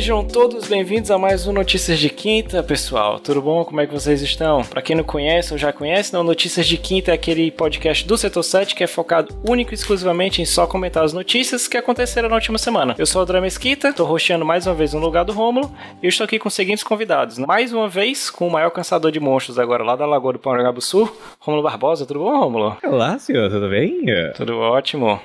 Sejam todos bem-vindos a mais um Notícias de Quinta, pessoal. Tudo bom? Como é que vocês estão? Para quem não conhece ou já conhece, não, Notícias de Quinta é aquele podcast do Setor 7 que é focado único e exclusivamente em só comentar as notícias que aconteceram na última semana. Eu sou o André Mesquita, tô roxeando mais uma vez no lugar do Rômulo e eu estou aqui com os seguintes convidados. Mais uma vez com o maior caçador de monstros agora lá da Lagoa do Sul, Rômulo Barbosa. Tudo bom, Rômulo? Olá, senhor, tudo bem? Tudo ótimo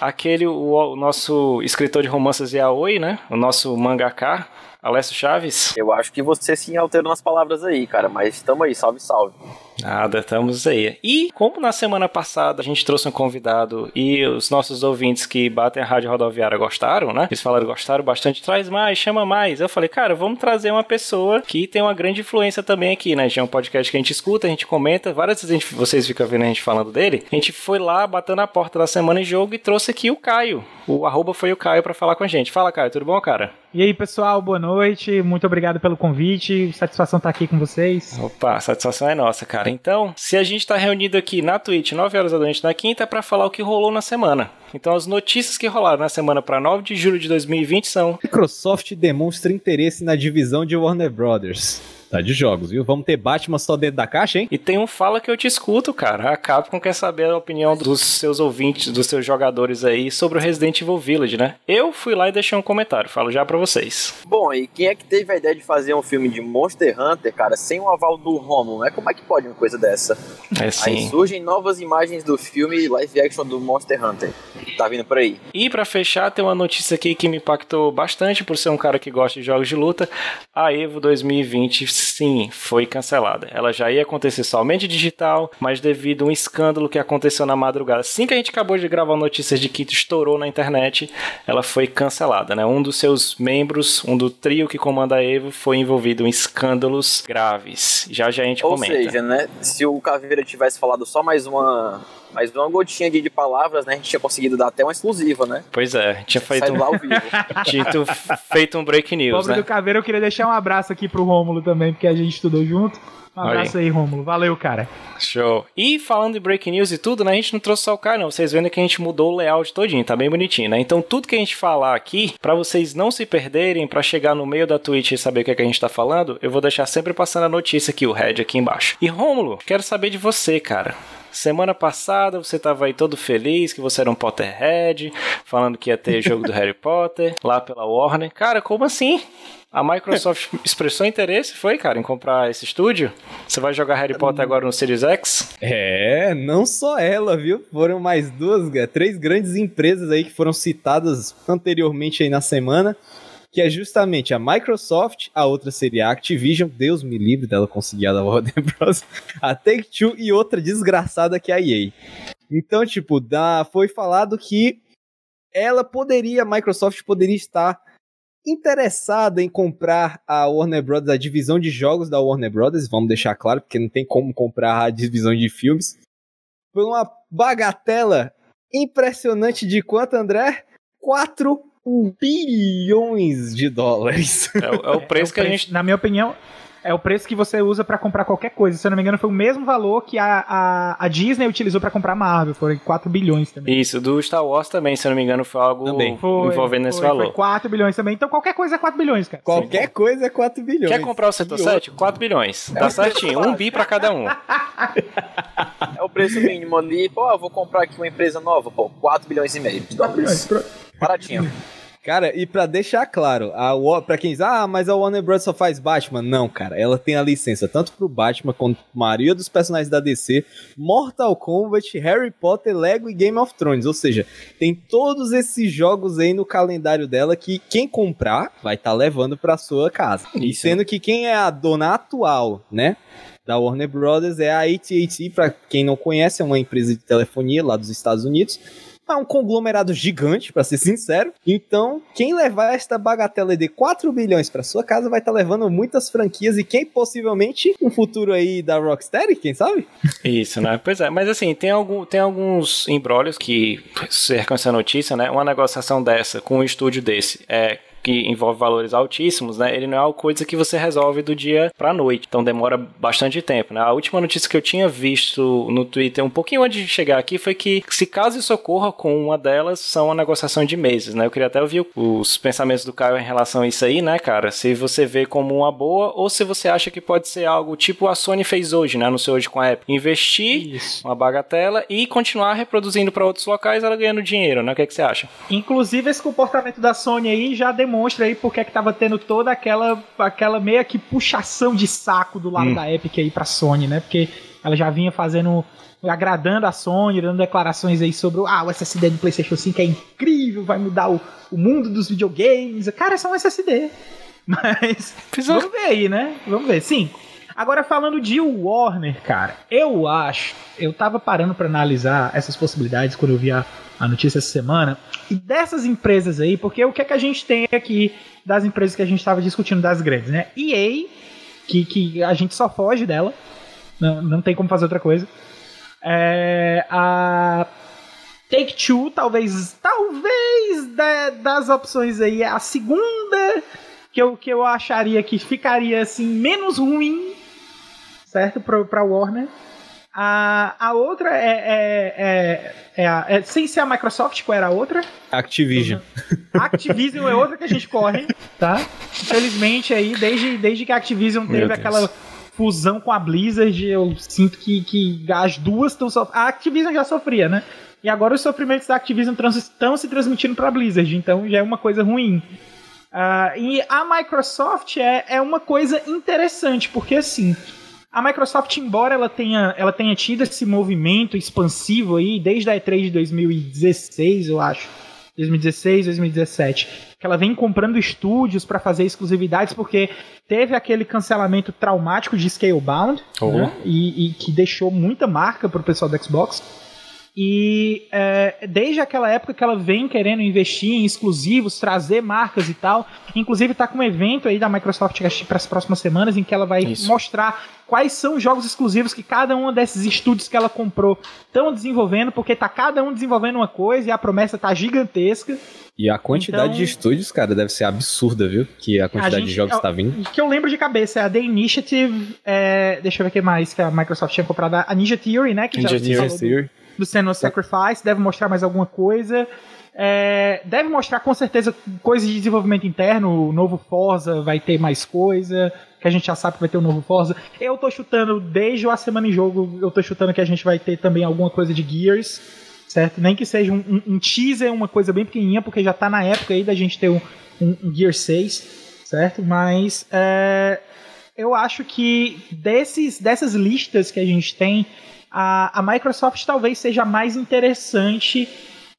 aquele, o, o, nosso escritor de romances yaoi, né? O nosso mangaká, Alessio Chaves. Eu acho que você sim alterou nas palavras aí, cara, mas estamos aí, salve, salve. Nada, estamos aí. E como na semana passada a gente trouxe um convidado e os nossos ouvintes que batem a rádio rodoviária gostaram, né? Eles falaram gostaram bastante, traz mais, chama mais. Eu falei, cara, vamos trazer uma pessoa que tem uma grande influência também aqui, né? Já é um podcast que a gente escuta, a gente comenta, várias vezes gente, vocês ficam vendo a gente falando dele. A gente foi lá, batendo na porta da semana em jogo e trouxe aqui o Caio. O arroba foi o Caio para falar com a gente. Fala, Caio, tudo bom, cara? E aí, pessoal, boa noite. Muito obrigado pelo convite. Satisfação estar aqui com vocês. Opa, satisfação é nossa, cara cara. Então, se a gente está reunido aqui na Twitch 9 horas da noite na quinta é para falar o que rolou na semana. Então, as notícias que rolaram na semana para 9 de julho de 2020 são: Microsoft demonstra interesse na divisão de Warner Brothers. Tá de jogos, viu? Vamos ter Batman só dentro da caixa, hein? E tem um fala que eu te escuto, cara. A Capcom quer saber a opinião dos seus ouvintes, dos seus jogadores aí sobre o Resident Evil Village, né? Eu fui lá e deixei um comentário, falo já para vocês. Bom, e quem é que teve a ideia de fazer um filme de Monster Hunter, cara, sem o aval do Romulo, né? Como é que pode uma coisa dessa? É sim. Aí surgem novas imagens do filme live action do Monster Hunter. Tá vindo por aí. E para fechar, tem uma notícia aqui que me impactou bastante por ser um cara que gosta de jogos de luta. A Evo 2020 sim, foi cancelada. Ela já ia acontecer somente digital, mas devido a um escândalo que aconteceu na madrugada, assim que a gente acabou de gravar notícias de que estourou na internet, ela foi cancelada, né? Um dos seus membros, um do trio que comanda a Evo, foi envolvido em escândalos graves. Já já a gente Ou comenta. Ou seja, né, se o Caveira tivesse falado só mais uma mas uma gotinha de, de palavras, né? A gente tinha conseguido dar até uma exclusiva, né? Pois é, tinha feito. Um... Lá ao vivo. tinha feito um break news. Pobre né? do Caveira, eu queria deixar um abraço aqui pro Rômulo também, porque a gente estudou junto. Um abraço aí, Rômulo. Valeu, cara. Show. E falando de break news e tudo, né? A gente não trouxe só o cara, não. Vocês vendo que a gente mudou o layout todinho, tá bem bonitinho, né? Então, tudo que a gente falar aqui, para vocês não se perderem, para chegar no meio da Twitch e saber o que, é que a gente tá falando, eu vou deixar sempre passando a notícia aqui, o head aqui embaixo. E Rômulo, quero saber de você, cara. Semana passada você tava aí todo feliz que você era um Potterhead, falando que ia ter jogo do Harry Potter lá pela Warner. Cara, como assim? A Microsoft expressou interesse, foi, cara, em comprar esse estúdio? Você vai jogar Harry Potter agora no Series X? É, não só ela, viu? Foram mais duas, três grandes empresas aí que foram citadas anteriormente aí na semana que é justamente a Microsoft, a outra seria a Activision, Deus me livre dela conseguir a da Warner Bros, a Take-Two e outra desgraçada que é a EA. Então, tipo, da, foi falado que ela poderia, a Microsoft poderia estar interessada em comprar a Warner Bros, a divisão de jogos da Warner Bros, vamos deixar claro, porque não tem como comprar a divisão de filmes, por uma bagatela impressionante de quanto, André? 4 bilhões de dólares. É, é o preço é o que a gente. Na minha opinião, é o preço que você usa para comprar qualquer coisa. Se eu não me engano, foi o mesmo valor que a, a, a Disney utilizou para comprar Marvel. Foram 4 bilhões também. Isso, do Star Wars também, se eu não me engano, foi algo também. Foi, envolvendo foi, esse valor. Foi 4 bilhões também. Então qualquer coisa é 4 bilhões, cara. Qualquer Sim. coisa é 4 bilhões. Quer comprar o setor 7? 4 bilhões. Tá certinho. Um bi para cada um. É o preço mínimo ali. Pô, eu vou comprar aqui uma empresa nova. Pô, 4 bilhões e meio. 4 bilhões. Baratinho. Cara, e para deixar claro, a, pra quem diz, ah, mas a Warner Bros. só faz Batman. Não, cara, ela tem a licença tanto pro Batman quanto a maioria dos personagens da DC, Mortal Kombat, Harry Potter, Lego e Game of Thrones. Ou seja, tem todos esses jogos aí no calendário dela que quem comprar vai estar tá levando pra sua casa. Isso. E sendo que quem é a dona atual, né? Da Warner Brothers é a AT&T, para quem não conhece, é uma empresa de telefonia lá dos Estados Unidos é um conglomerado gigante, para ser sincero. Então, quem levar esta bagatela de 4 bilhões para sua casa vai estar tá levando muitas franquias e quem possivelmente um futuro aí da Rocksteady, quem sabe? Isso, né? Pois é, mas assim, tem, algum, tem alguns embrólios que cercam essa notícia, né? Uma negociação dessa com um estúdio desse é que envolve valores altíssimos, né? Ele não é uma coisa que você resolve do dia pra noite. Então demora bastante tempo, né? A última notícia que eu tinha visto no Twitter um pouquinho antes de chegar aqui foi que se caso isso ocorra com uma delas, são uma negociação de meses, né? Eu queria até ouvir os pensamentos do Caio em relação a isso aí, né, cara? Se você vê como uma boa ou se você acha que pode ser algo tipo a Sony fez hoje, né? Anunciou hoje com a Apple. Investir Isso. uma bagatela e continuar reproduzindo para outros locais, ela ganhando dinheiro, né? O que, é que você acha? Inclusive, esse comportamento da Sony aí já demonstra aí porque é que tava tendo toda aquela, aquela meia que puxação de saco do lado da Epic aí pra Sony, né? Porque ela já vinha fazendo agradando a Sony, dando declarações aí sobre ah, o SSD do PlayStation 5 é incrível, vai mudar o, o mundo dos videogames. Cara, é só um SSD. Mas vamos ver aí, né? Vamos ver. Sim. Agora falando de Warner, cara, eu acho, eu tava parando pra analisar essas possibilidades quando eu vi a, a notícia essa semana, e dessas empresas aí, porque o que é que a gente tem aqui das empresas que a gente tava discutindo das grandes, né? EA, que, que a gente só foge dela, não, não tem como fazer outra coisa. É, a Take Two, talvez, talvez da- das opções aí, a segunda que eu, que eu acharia que ficaria assim menos ruim, certo, pra, pra Warner. A, a outra é, é, é, é, a- é- sem ser a Microsoft, qual era a outra? Activision. Activision é outra que a gente corre, tá? Infelizmente aí, desde, desde que a Activision teve aquela fusão com a Blizzard, eu sinto que, que as duas estão sofrendo. A Activision já sofria, né? E agora os sofrimentos da Activision estão se transmitindo pra Blizzard, então já é uma coisa ruim. Ah, e a Microsoft é, é uma coisa interessante, porque assim, a Microsoft, embora ela tenha, ela tenha tido esse movimento expansivo aí desde a E3 de 2016, eu acho. 2016, 2017, que ela vem comprando estúdios para fazer exclusividades, porque teve aquele cancelamento traumático de Scalebound, Oh. né? e, e que deixou muita marca pro pessoal do Xbox. E é, desde aquela época que ela vem querendo investir em exclusivos, trazer marcas e tal. Inclusive tá com um evento aí da Microsoft para as próximas semanas em que ela vai Isso. mostrar quais são os jogos exclusivos que cada um desses estúdios que ela comprou estão desenvolvendo, porque tá cada um desenvolvendo uma coisa e a promessa tá gigantesca. E a quantidade Então- de estúdios, cara, deve ser absurda, viu? Que a quantidade gente- de jogos eu- tá vindo. O que eu lembro de cabeça é a The Initiative, é, deixa eu ver o que mais que a Microsoft tinha comprado, a Ninja Theory, né? Que Ninja já Theory. Do- do Senua's Sacrifice, deve mostrar mais alguma coisa. É, deve mostrar com certeza coisas de desenvolvimento interno. O novo Forza vai ter mais coisa. Que a gente já sabe que vai ter o novo Forza. Eu tô chutando, desde a semana em jogo, eu tô chutando que a gente vai ter também alguma coisa de Gears. Certo? Nem que seja um, um- um teaser, uma coisa bem pequenininha, porque já tá na época aí da gente ter um, um, um Gear 6. Certo? Mas é, eu acho que desses, dessas listas que a gente tem, a, a Microsoft talvez seja mais interessante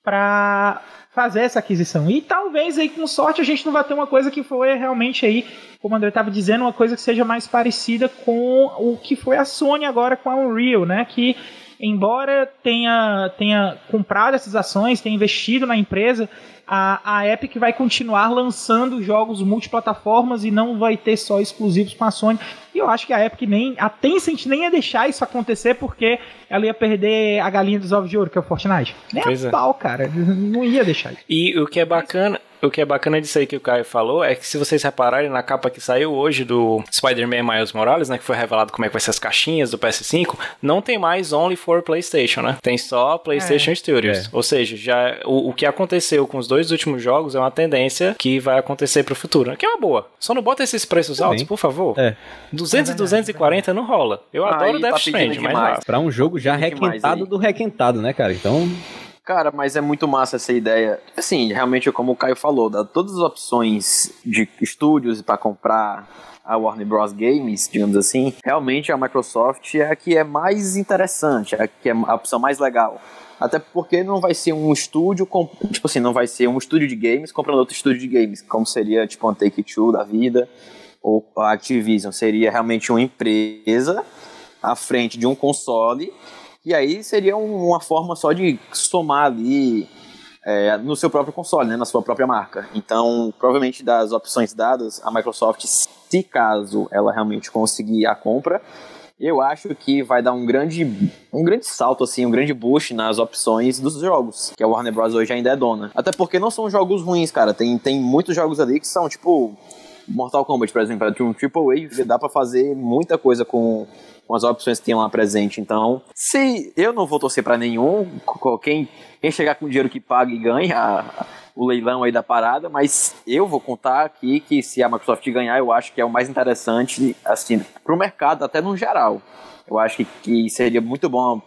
para fazer essa aquisição. E talvez aí, com sorte, a gente não vai ter uma coisa que foi realmente aí, como o André estava dizendo, uma coisa que seja mais parecida com o que foi a Sony agora com a Unreal, né? Que embora tenha, tenha comprado essas ações, tenha investido na empresa, a, a Epic vai continuar lançando jogos multiplataformas e não vai ter só exclusivos com a Sony. E eu acho que a Epic nem. A Tencent nem ia deixar isso acontecer porque ela ia perder a galinha dos ovos de ouro, que é o Fortnite. Nem Pois a é. pau, cara. Não ia deixar isso. E o que é bacana, o que é bacana disso aí que o Caio falou é que se vocês repararem na capa que saiu hoje do Spider-Man Miles Morales, né, que foi revelado como é que vai ser as caixinhas do PS5, não tem mais only for PlayStation, né? Tem só PlayStation Studios. É. Ou seja, já o, o que aconteceu com os dois últimos jogos é uma tendência que vai acontecer pro futuro, né? que é uma boa. Só não bota esses preços Também. altos, por favor. É. 200 e 240 não rola. Eu Aí adoro tá Death pedindo Stranding, mas. Pra um jogo já requentado do requentado, né, cara? Então, Cara, mas é muito massa essa ideia. Assim, realmente, como o Caio falou, dá todas as opções de estúdios para comprar a Warner Bros. Games, digamos assim, realmente a Microsoft é a que é mais interessante, é a que é a opção mais legal. Até porque não vai ser um estúdio, com, tipo assim, não vai ser um estúdio de games comprando outro estúdio de games, como seria tipo uma Take-Two da vida, ou a Activision. Seria realmente uma empresa à frente de um console e aí seria um- uma forma só de somar ali é, no seu próprio console, né, na sua própria marca. Então, provavelmente das opções dadas, a Microsoft, se caso ela realmente conseguir a compra, eu acho que vai dar um grande, um grande salto, assim, um grande boost nas opções dos jogos, que a Warner Bros. hoje ainda é dona. Até porque não são jogos ruins, cara. Tem, tem muitos jogos ali que são, tipo, Mortal Kombat, por exemplo, é um AAA, dá para fazer muita coisa com, com as opções que tem lá presente. Então, se eu não vou torcer para nenhum, quem, quem chegar com dinheiro que paga e ganha o leilão aí da parada, mas eu vou contar aqui que se a Microsoft ganhar, eu acho que é o mais interessante, assim, pro mercado, até no geral. Eu acho que, que seria muito bom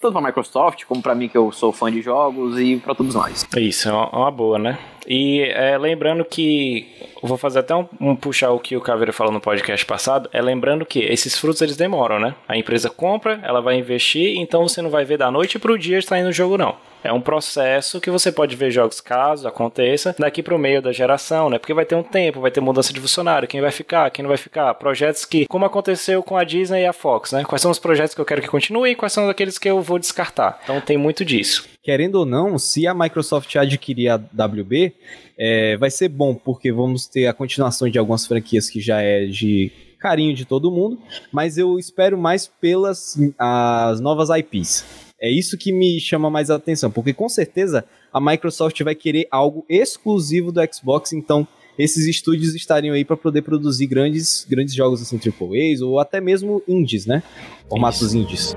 tanto para a Microsoft como para mim que eu sou fã de jogos e para todos nós. Isso, é uma boa, né? E é, lembrando que vou fazer até um, um, puxar o que o Caveira falou no podcast passado, é lembrando que esses frutos eles demoram, né? A empresa compra, ela vai investir, então você não vai ver da noite pro dia estar indo no jogo não. É um processo que você pode ver jogos caso aconteça daqui para o meio da geração, né? Porque vai ter um tempo, vai ter mudança de funcionário, quem vai ficar, quem não vai ficar. Projetos que, como aconteceu com a Disney e a Fox, né? Quais são os projetos que eu quero que continuem e quais são aqueles que eu vou descartar. Então tem muito disso. Querendo ou não, se a Microsoft adquirir a WB, é, vai ser bom, porque vamos ter a continuação de algumas franquias que já é de carinho de todo mundo, mas eu espero mais pelas as novas IPs. É isso que me chama mais a atenção, porque com certeza a Microsoft vai querer algo exclusivo do Xbox, então esses estúdios estariam aí para poder produzir grandes, grandes jogos assim, AAAs ou até mesmo indies, né? Formatos indies.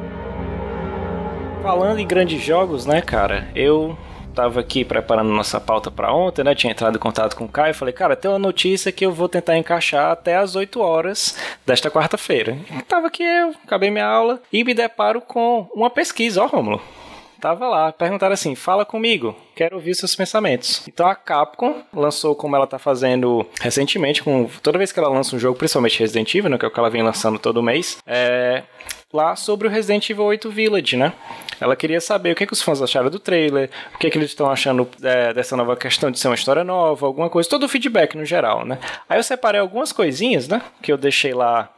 Falando em grandes jogos, né, cara? Eu tava aqui preparando nossa pauta para ontem, né? Tinha entrado em contato com o Caio. Falei, cara, tem uma notícia que eu vou tentar encaixar até as 8 horas desta quarta-feira. Tava aqui eu, acabei minha aula e me deparo com uma pesquisa, ó, Romulo. Tava lá, perguntaram assim: fala comigo, quero ouvir seus pensamentos. Então a Capcom lançou como ela tá fazendo recentemente, com toda vez que ela lança um jogo, principalmente Resident Evil, né, que é o que ela vem lançando todo mês, é, lá sobre o Resident Evil 8 Village, né? Ela queria saber o que, que os fãs acharam do trailer, o que, que eles estão achando é, dessa nova questão de ser uma história nova, alguma coisa, todo o feedback no geral, né? Aí eu separei algumas coisinhas, né? Que eu deixei lá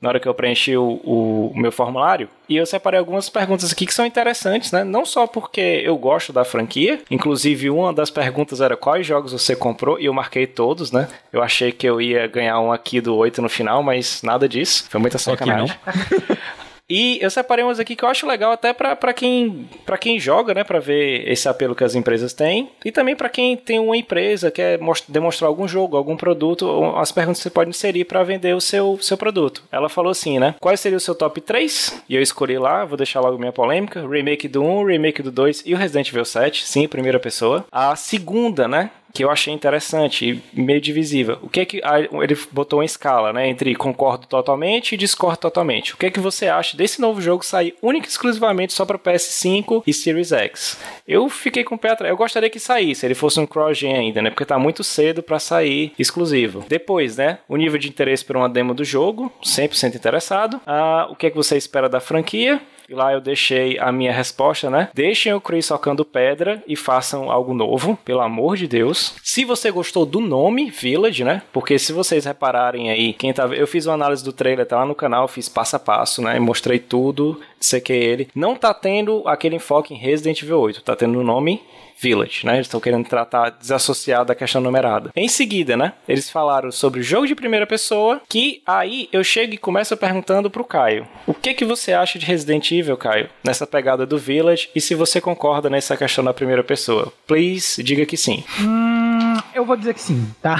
na hora que eu preenchi o, o, meu formulário. E eu separei algumas perguntas aqui que são interessantes, né? Não só porque eu gosto da franquia, inclusive uma das perguntas era quais jogos você comprou, e eu marquei todos, né? Eu achei que eu ia ganhar um aqui do 8 no final, mas nada disso. Foi muita sacanagem. E eu separei umas aqui que eu acho legal até para quem, pra quem joga, né? Para ver esse apelo que as empresas têm. E também para quem tem uma empresa, quer demonstrar algum jogo, algum produto, as perguntas que você pode inserir para vender o seu, seu produto. Ela falou assim, né? Qual seria o seu top 3? E eu escolhi lá, vou deixar logo minha polêmica. Remake do 1, remake do 2 e o Resident Evil 7. Sim, primeira pessoa. A segunda, né? Que eu achei interessante e meio divisível. O que é que ele botou uma escala, né, entre concordo totalmente e discordo totalmente. O que é que você acha desse novo jogo sair único e exclusivamente só para PS5 e Series X? Eu fiquei com o pé atrás. Eu gostaria que saísse, ele fosse um cross-gen ainda, né, porque tá muito cedo para sair exclusivo. Depois, né, o nível de interesse por uma demo do jogo, 100% interessado. Ah, o que é que você espera da franquia? E lá eu deixei a minha resposta, né? Deixem o Chris socando pedra e façam algo novo, pelo amor de Deus. Se você gostou do nome Village, né? Porque se vocês repararem aí, quem tava. Eu fiz uma análise do trailer, tá lá no canal, fiz passo a passo, né? Mostrei tudo, dissequei ele. Não tá tendo aquele enfoque em Resident Evil 8, tá tendo o nome Village, né? Eles estão querendo tratar desassociado da questão numerada. Em seguida, né? Eles falaram sobre o jogo de primeira pessoa, que aí eu chego e começo perguntando pro Caio. O que que você acha de Resident Evil, Caio? Nessa pegada do Village e se você concorda nessa questão da primeira pessoa. Please, diga que sim. Hum, eu vou dizer que sim, tá?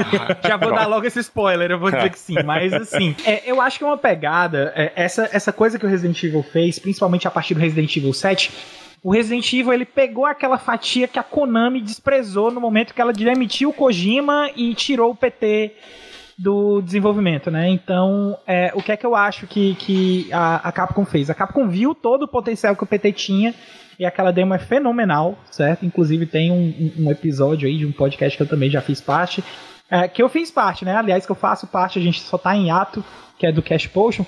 Já vou dar logo esse spoiler, eu vou dizer que sim. Mas assim, é, eu acho que é uma pegada, é, essa, essa coisa que o Resident Evil fez, principalmente a partir do Resident Evil 7, o Resident Evil ele pegou aquela fatia que a Konami desprezou no momento que ela demitiu o Kojima e tirou o PT do desenvolvimento, né? Então, é, o que é que eu acho que, que a, a Capcom fez? A Capcom viu todo o potencial que o PT tinha e aquela demo é fenomenal, certo? Inclusive tem um, um episódio aí de um podcast que eu também já fiz parte, é, que eu fiz parte, né? Aliás, que eu faço parte, a gente só tá em ato, que é do Cash Potion,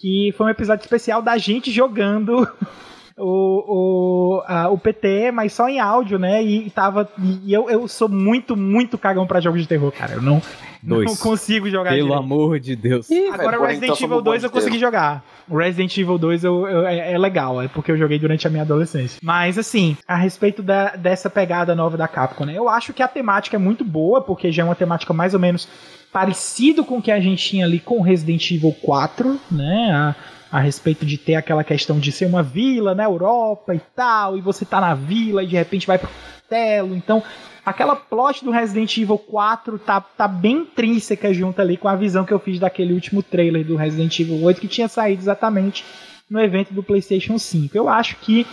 que foi um episódio especial da gente jogando o, o, a, o PT, mas só em áudio, né? E, e tava. E eu, eu sou muito, muito cagão pra jogos de terror, cara. Eu não, Dois. não consigo jogar Pelo direito. amor de Deus. Ih, Agora o Resident então Evil 2 eu consegui jogar. O Resident Evil 2 eu, eu, é, é, legal, é porque eu joguei durante a minha adolescência. Mas assim, a respeito da, dessa pegada nova da Capcom, né? Eu acho que a temática é muito boa, porque já é uma temática mais ou menos parecido com o que a gente tinha ali com Resident Evil 4, né? A, a respeito de ter aquela questão de ser uma vila na Europa e tal, e você tá na vila e de repente vai pro castelo. Então, aquela plot do Resident Evil 4 tá, tá bem intrínseca junto ali com a visão que eu fiz daquele último trailer do Resident Evil 8 que tinha saído exatamente no evento do PlayStation 5. Eu acho que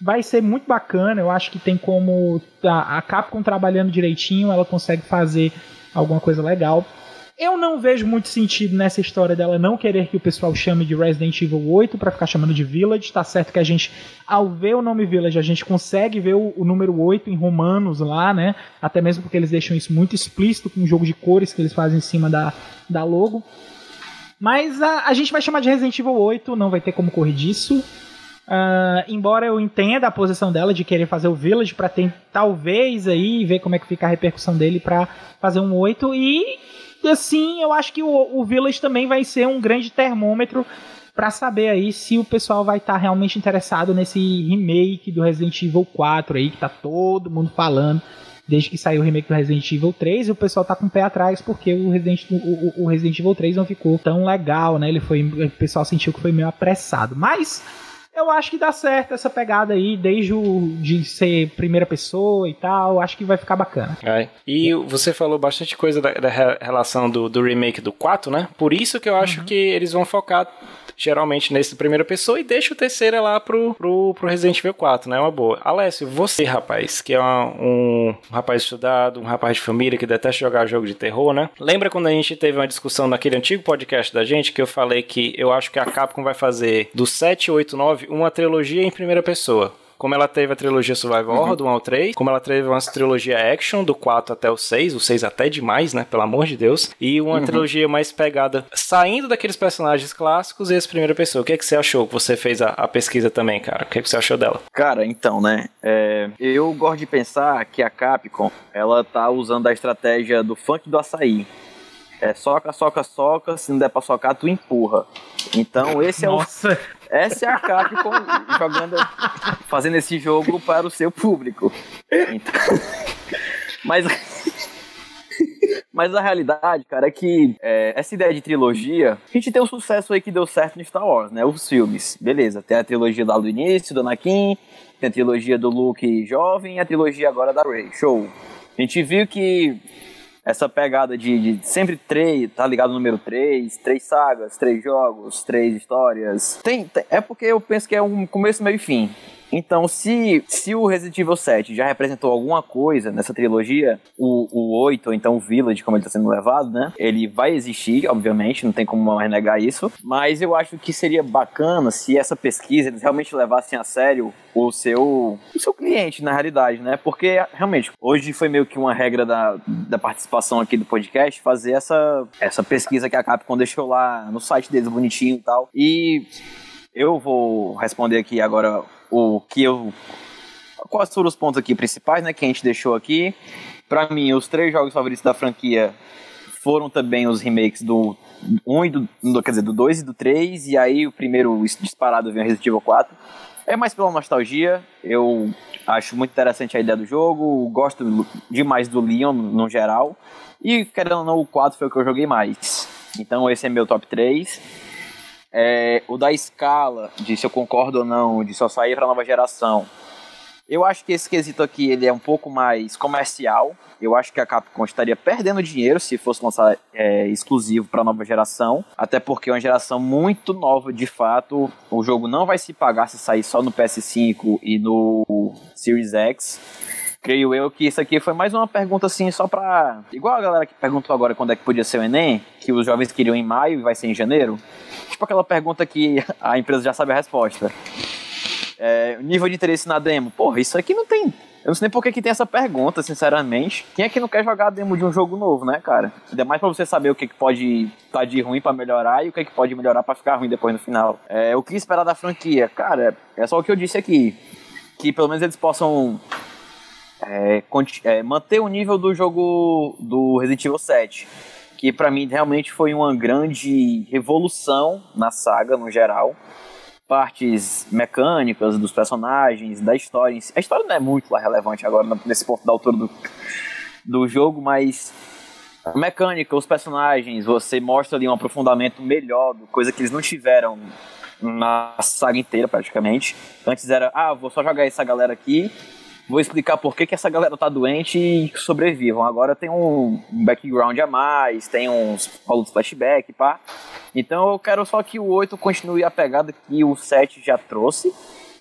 vai ser muito bacana, eu acho que tem como a, a Capcom trabalhando direitinho, ela consegue fazer alguma coisa legal. Eu não vejo muito sentido nessa história dela não querer que o pessoal chame de Resident Evil 8 para ficar chamando de Village. Tá certo que a gente, ao ver o nome Village, a gente consegue ver o, o número 8 em romanos lá, né? Até mesmo porque eles deixam isso muito explícito com o jogo de cores que eles fazem em cima da, da logo. Mas a, a gente vai chamar de Resident Evil 8, não vai ter como correr disso. Uh, embora eu entenda a posição dela de querer fazer o Village para talvez aí ver como é que fica a repercussão dele para fazer um 8 e assim, eu acho que o, o Village também vai ser um grande termômetro para saber aí se o pessoal vai estar tá realmente interessado nesse remake do Resident Evil 4 aí, que tá todo mundo falando desde que saiu o remake do Resident Evil 3, e o pessoal tá com o pé atrás porque o Resident, o, o Resident Evil 3 não ficou tão legal, né? Ele foi, o pessoal sentiu que foi meio apressado. Mas eu acho que dá certo essa pegada aí, desde o de ser primeira pessoa e tal, acho que vai ficar bacana. É. E você falou bastante coisa da, da relação do, do, remake do 4, né? Por isso que eu acho uhum. que eles vão focar geralmente nesse primeira pessoa e deixa o terceiro lá pro, pro, pro Resident Evil 4, né? É uma boa. Alessio, você, rapaz, que é um, um, rapaz estudado, um rapaz de família que detesta jogar jogo de terror, né? Lembra quando a gente teve uma discussão naquele antigo podcast da gente que eu falei que eu acho que a Capcom vai fazer do 7, 8, 9 uma trilogia em primeira pessoa? como ela teve a trilogia Survival Horror uhum. do 1 ao 3, como ela teve uma trilogia Action do 4 até o 6, o 6 até demais, né, pelo amor de Deus, e uma uhum. trilogia mais pegada, saindo daqueles personagens clássicos e esse primeira pessoa. O que é que você achou? Que você fez a, a pesquisa também, cara. O que é que você achou dela? Cara, então, né, é, eu gosto de pensar que a Capcom, ela tá usando a estratégia do funk do açaí. É soca, soca, soca, se não der pra socar, tu empurra. Então esse Nossa. é o. Essa é a Capcom jogando, fazendo esse jogo para o seu público. Então, mas, mas a realidade, cara, é que é, essa ideia de trilogia, a gente tem um sucesso aí que deu certo no Star Wars, né? Os filmes, beleza. Tem a trilogia lá do início, do Anakin, tem a trilogia do Luke jovem e a trilogia agora da Rey. Show. A gente viu que essa pegada de, de, sempre três, tá ligado número três, três sagas, três jogos, três histórias. Tem, tem, é porque eu penso que é um começo, meio e fim. Então, se, se o Resident Evil 7 já representou alguma coisa nessa trilogia, o, o 8, ou então o Village, como ele está sendo levado, né? Ele vai existir, obviamente, não tem como mais negar isso. Mas eu acho que seria bacana se essa pesquisa eles realmente levassem a sério o seu, o seu cliente, na realidade, né? Porque, realmente, hoje foi meio que uma regra da, da participação aqui do podcast fazer essa, essa pesquisa que a Capcom deixou lá no site deles bonitinho e tal. E eu vou responder aqui agora o que eu. Quais foram os pontos aqui principais, né? Que a gente deixou aqui. Para mim, os três jogos favoritos da franquia foram também os remakes do 1 e do, do. Quer dizer, do 2 e do 3. E aí o primeiro disparado vem o Resident Evil 4. É mais pela nostalgia. Eu acho muito interessante a ideia do jogo. Gosto demais do Leon no geral. E querendo ou não, o 4 foi o que eu joguei mais. Então esse é meu top 3. É, o da escala, de se eu concordo ou não, de só sair para nova geração. Eu acho que esse quesito aqui ele é um pouco mais comercial. Eu acho que a Capcom estaria perdendo dinheiro se fosse lançar é, exclusivo para nova geração, até porque é uma geração muito nova de fato. O jogo não vai se pagar se sair só no PS5 e no Series X creio eu que isso aqui foi mais uma pergunta assim, só pra. Igual a galera que perguntou agora quando é que podia ser o Enem, que os jovens queriam em maio e vai ser em janeiro. Tipo aquela pergunta que a empresa já sabe a resposta. É, nível de interesse na demo. Porra, isso aqui não tem. Eu não sei nem por que, que tem essa pergunta, sinceramente. Quem é que não quer jogar a demo de um jogo novo, né, cara? Ainda mais pra você saber o que, que pode estar tá de ruim para melhorar e o que, que pode melhorar para ficar ruim depois no final. É, o que esperar da franquia? Cara, é só o que eu disse aqui. Que pelo menos eles possam é, é, manter o nível do jogo do Resident Evil 7, que para mim realmente foi uma grande revolução na saga no geral. Partes mecânicas dos personagens, da história. A história não é muito relevante agora nesse ponto da altura do, do jogo, mas mecânica, os personagens, você mostra ali um aprofundamento melhor, coisa que eles não tiveram na saga inteira praticamente. Antes era, ah, vou só jogar essa galera aqui, vou explicar por que, que essa galera tá doente e sobrevivam. Agora tem um background a mais, tem uns rolos flashback, pá. Então eu quero só que o 8 continue a pegada que o 7 já trouxe,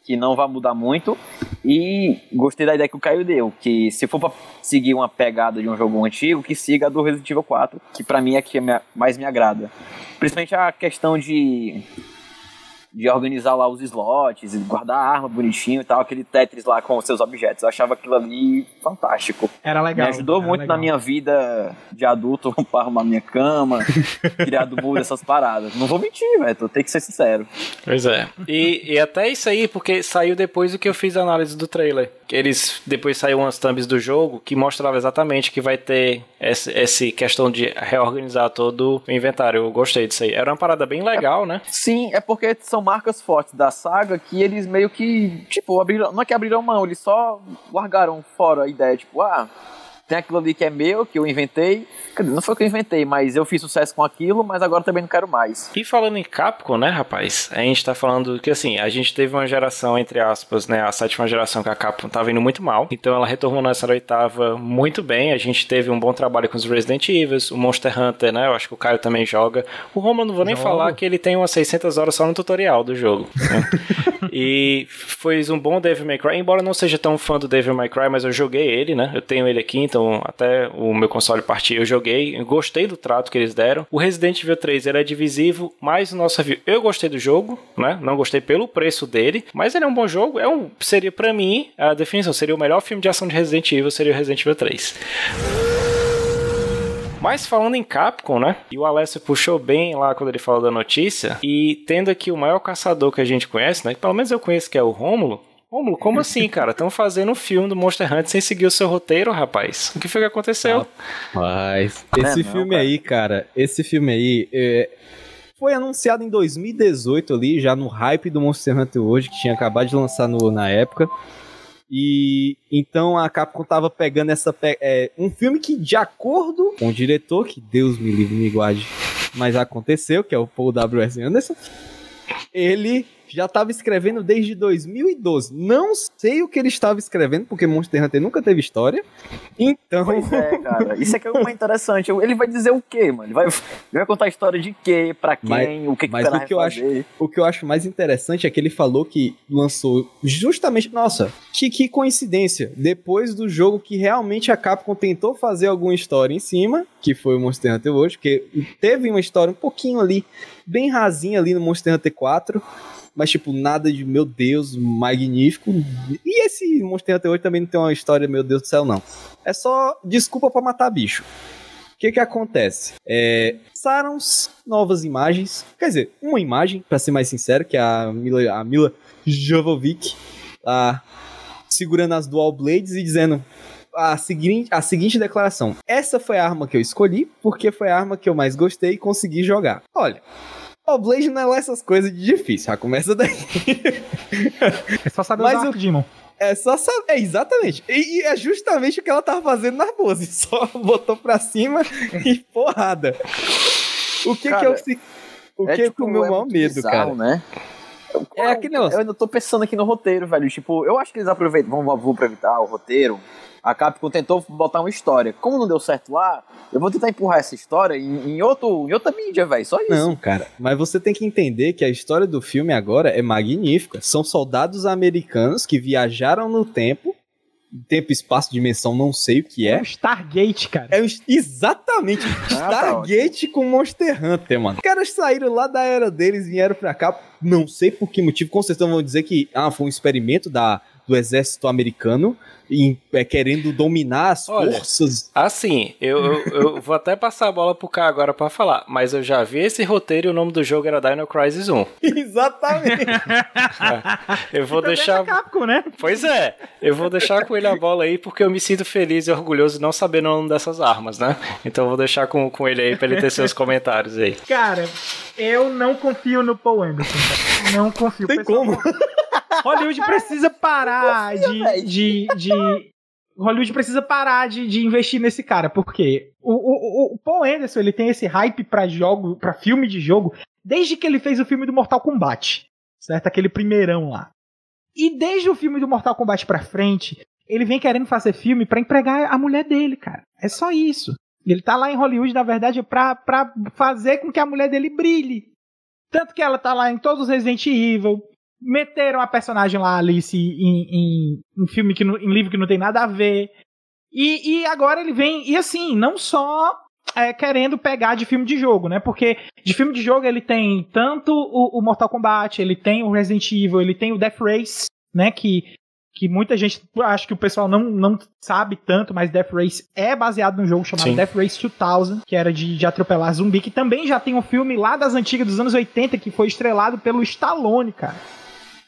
que não vai mudar muito. E gostei da ideia que o Caio deu, que se for pra seguir uma pegada de um jogo antigo, que siga a do Resident Evil 4, que para mim é que mais me agrada. Principalmente a questão de de organizar lá os slots, guardar a arma bonitinho e tal, aquele Tetris lá com os seus objetos. Eu achava aquilo ali fantástico. Era legal. Me ajudou muito legal. na minha vida de adulto para arrumar minha cama, criar do muro, essas paradas. Não vou mentir, velho, tenho que ser sincero. Pois é. E, e até isso aí, porque saiu depois do que eu fiz a análise do trailer. Eles depois saiu umas thumbs do jogo que mostrava exatamente que vai ter essa, essa questão de reorganizar todo o inventário. Eu gostei disso aí. Era uma parada bem legal, né? Sim, é porque são marcas fortes da saga que eles meio que, tipo, abriram, não é que abriram mão, eles só largaram fora a ideia, tipo, ah, tem aquilo ali que é meu, que eu inventei. Quer dizer, não foi que eu inventei, mas eu fiz sucesso com aquilo, mas agora também não quero mais. E falando em Capcom, né, rapaz? A gente tá falando que, assim, a gente teve uma geração, entre aspas, né, a sétima geração que a Capcom tava indo muito mal. Então ela retornou nessa oitava muito bem. A gente teve um bom trabalho com os Resident Evil, o Monster Hunter, né? Eu acho que o Caio também joga. O Romulo não vou nem Jogo. falar que ele tem umas 600 horas só no tutorial do jogo. Né? e foi um bom Devil May Cry. Embora eu não seja tão fã do Devil May Cry, mas eu joguei ele, né? Eu tenho ele aqui, então até o meu console partir eu joguei. Eu gostei do trato que eles deram. O Resident Evil 3 ele é divisivo, mas o nosso. Eu gostei do jogo, né? Não gostei pelo preço dele, mas ele é um bom jogo. É um, seria para mim a definição seria o melhor filme de ação de Resident Evil seria o Resident Evil 3. Mas falando em Capcom, né? E o Alessio puxou bem lá quando ele falou da notícia. E tendo aqui o maior caçador que a gente conhece, né? Pelo menos eu conheço que é o Rômulo. Rômulo, como assim, cara? Estão fazendo um filme do Monster Hunter sem seguir o seu roteiro, rapaz. O que foi que aconteceu? Mas É, esse não, filme cara. aí, cara, esse filme aí é, foi anunciado em 2018 ali, já no hype do Monster Hunter hoje, que tinha acabado de lançar no- na época. E então a Capcom tava pegando essa pe- é, um filme que de acordo com o diretor, que Deus me livre me guarde, mas aconteceu, que é o Paul W.S. Anderson, ele já estava escrevendo desde 2012. Não sei o que ele estava escrevendo, porque Monster Hunter nunca teve história. Então, Pois é, cara. Isso é que é o mais interessante. Ele vai dizer o quê, mano? Ele vai, ele vai contar a história de quê, pra quem, Mas- o que, que mas o que eu acho-. O que eu acho mais interessante é que ele falou que lançou justamente. Nossa, que, que coincidência. Depois do jogo que realmente a Capcom tentou fazer alguma história em cima, que foi o Monster Hunter World, porque teve uma história um pouquinho ali, bem rasinha ali no Monster Hunter 4. Mas, tipo, nada de, meu Deus, magnífico. E esse Monster Hunter World também não tem uma história, meu Deus do céu, não. É só desculpa pra matar bicho. O que que acontece? É, novas imagens, quer dizer, uma imagem, pra ser mais sincero, que é a Mila, a Mila Jovovich, lá, segurando as Dual Blades e dizendo a seguinte, a seguinte declaração: Essa foi a arma que eu escolhi, porque foi a arma que eu mais gostei e consegui jogar. Olha. O Blade não é lá essas coisas de difícil, já começa daí. É só saber Mas usar eu- Arc Demon. É só saber. É exatamente. E, e é justamente o que ela tava fazendo na pose. Só botou pra cima e porrada. O que que Cara, é o. se- O que é, que é tipo, o meu é maior medo, bizarro, cara? né? É aquele negócio. Eu ainda tô pensando aqui no roteiro, velho. Tipo, eu acho que eles aproveitam. Vamos, vamos aproveitar o roteiro. A Capcom tentou botar uma história. Como não deu certo lá, eu vou tentar empurrar essa história em, em outro, em outra mídia, velho. Só isso. Não, cara, mas você tem que entender que a história do filme agora é magnífica. São soldados americanos que viajaram no tempo, tempo, espaço, dimensão, não sei o que É é. o Stargate, cara. É um- exatamente tá Stargate com Monster Hunter, mano. Os caras saíram lá da era deles, vieram pra cá, não sei por que motivo, com certeza vão dizer que ah, foi um experimento da, do exército americano em, é, querendo dominar as Olha, forças. Assim, eu, eu, eu vou até passar a bola pro K agora pra falar, mas eu já vi esse roteiro e o nome do jogo era Dino Crisis 1. Exatamente. Eu vou Também deixar. é Capcom, né? Pois é, eu vou deixar com ele a bola aí porque eu me sinto feliz e orgulhoso de não saber o nome dessas armas, né? Então eu vou deixar com, com ele aí pra ele ter seus comentários aí. Cara, eu não confio no Paul Anderson. cara. Não confio. Tem Pessoal, como. Hollywood precisa parar de, de, de Hollywood precisa parar de, de investir nesse cara, porque o, o, o, Paul Anderson ele tem esse hype para jogo, para filme de jogo, desde que ele fez o filme do Mortal Kombat, certo? Aquele primeirão lá. E desde o filme do Mortal Kombat pra frente, ele vem querendo fazer filme para empregar a mulher dele, cara. É só isso. Ele tá lá em Hollywood, na verdade, pra, pra fazer com que a mulher dele brilhe. Tanto que ela tá lá em todos os Resident Evil, meteram a personagem lá, Alice, em, em, em filme que em livro que não tem nada a ver. E, e agora ele vem, e assim, não só é, querendo pegar de filme de jogo, né? Porque de filme de jogo ele tem tanto o, o, Mortal Kombat, ele tem o Resident Evil, ele tem o Death Race, né? Que, que muita gente, acho que o pessoal não, não sabe tanto, mas Death Race é baseado num jogo chamado Sim. Death Race 2000, que era de, de atropelar zumbi, que também já tem um filme lá das antigas dos anos 80 que foi estrelado pelo Stallone, cara.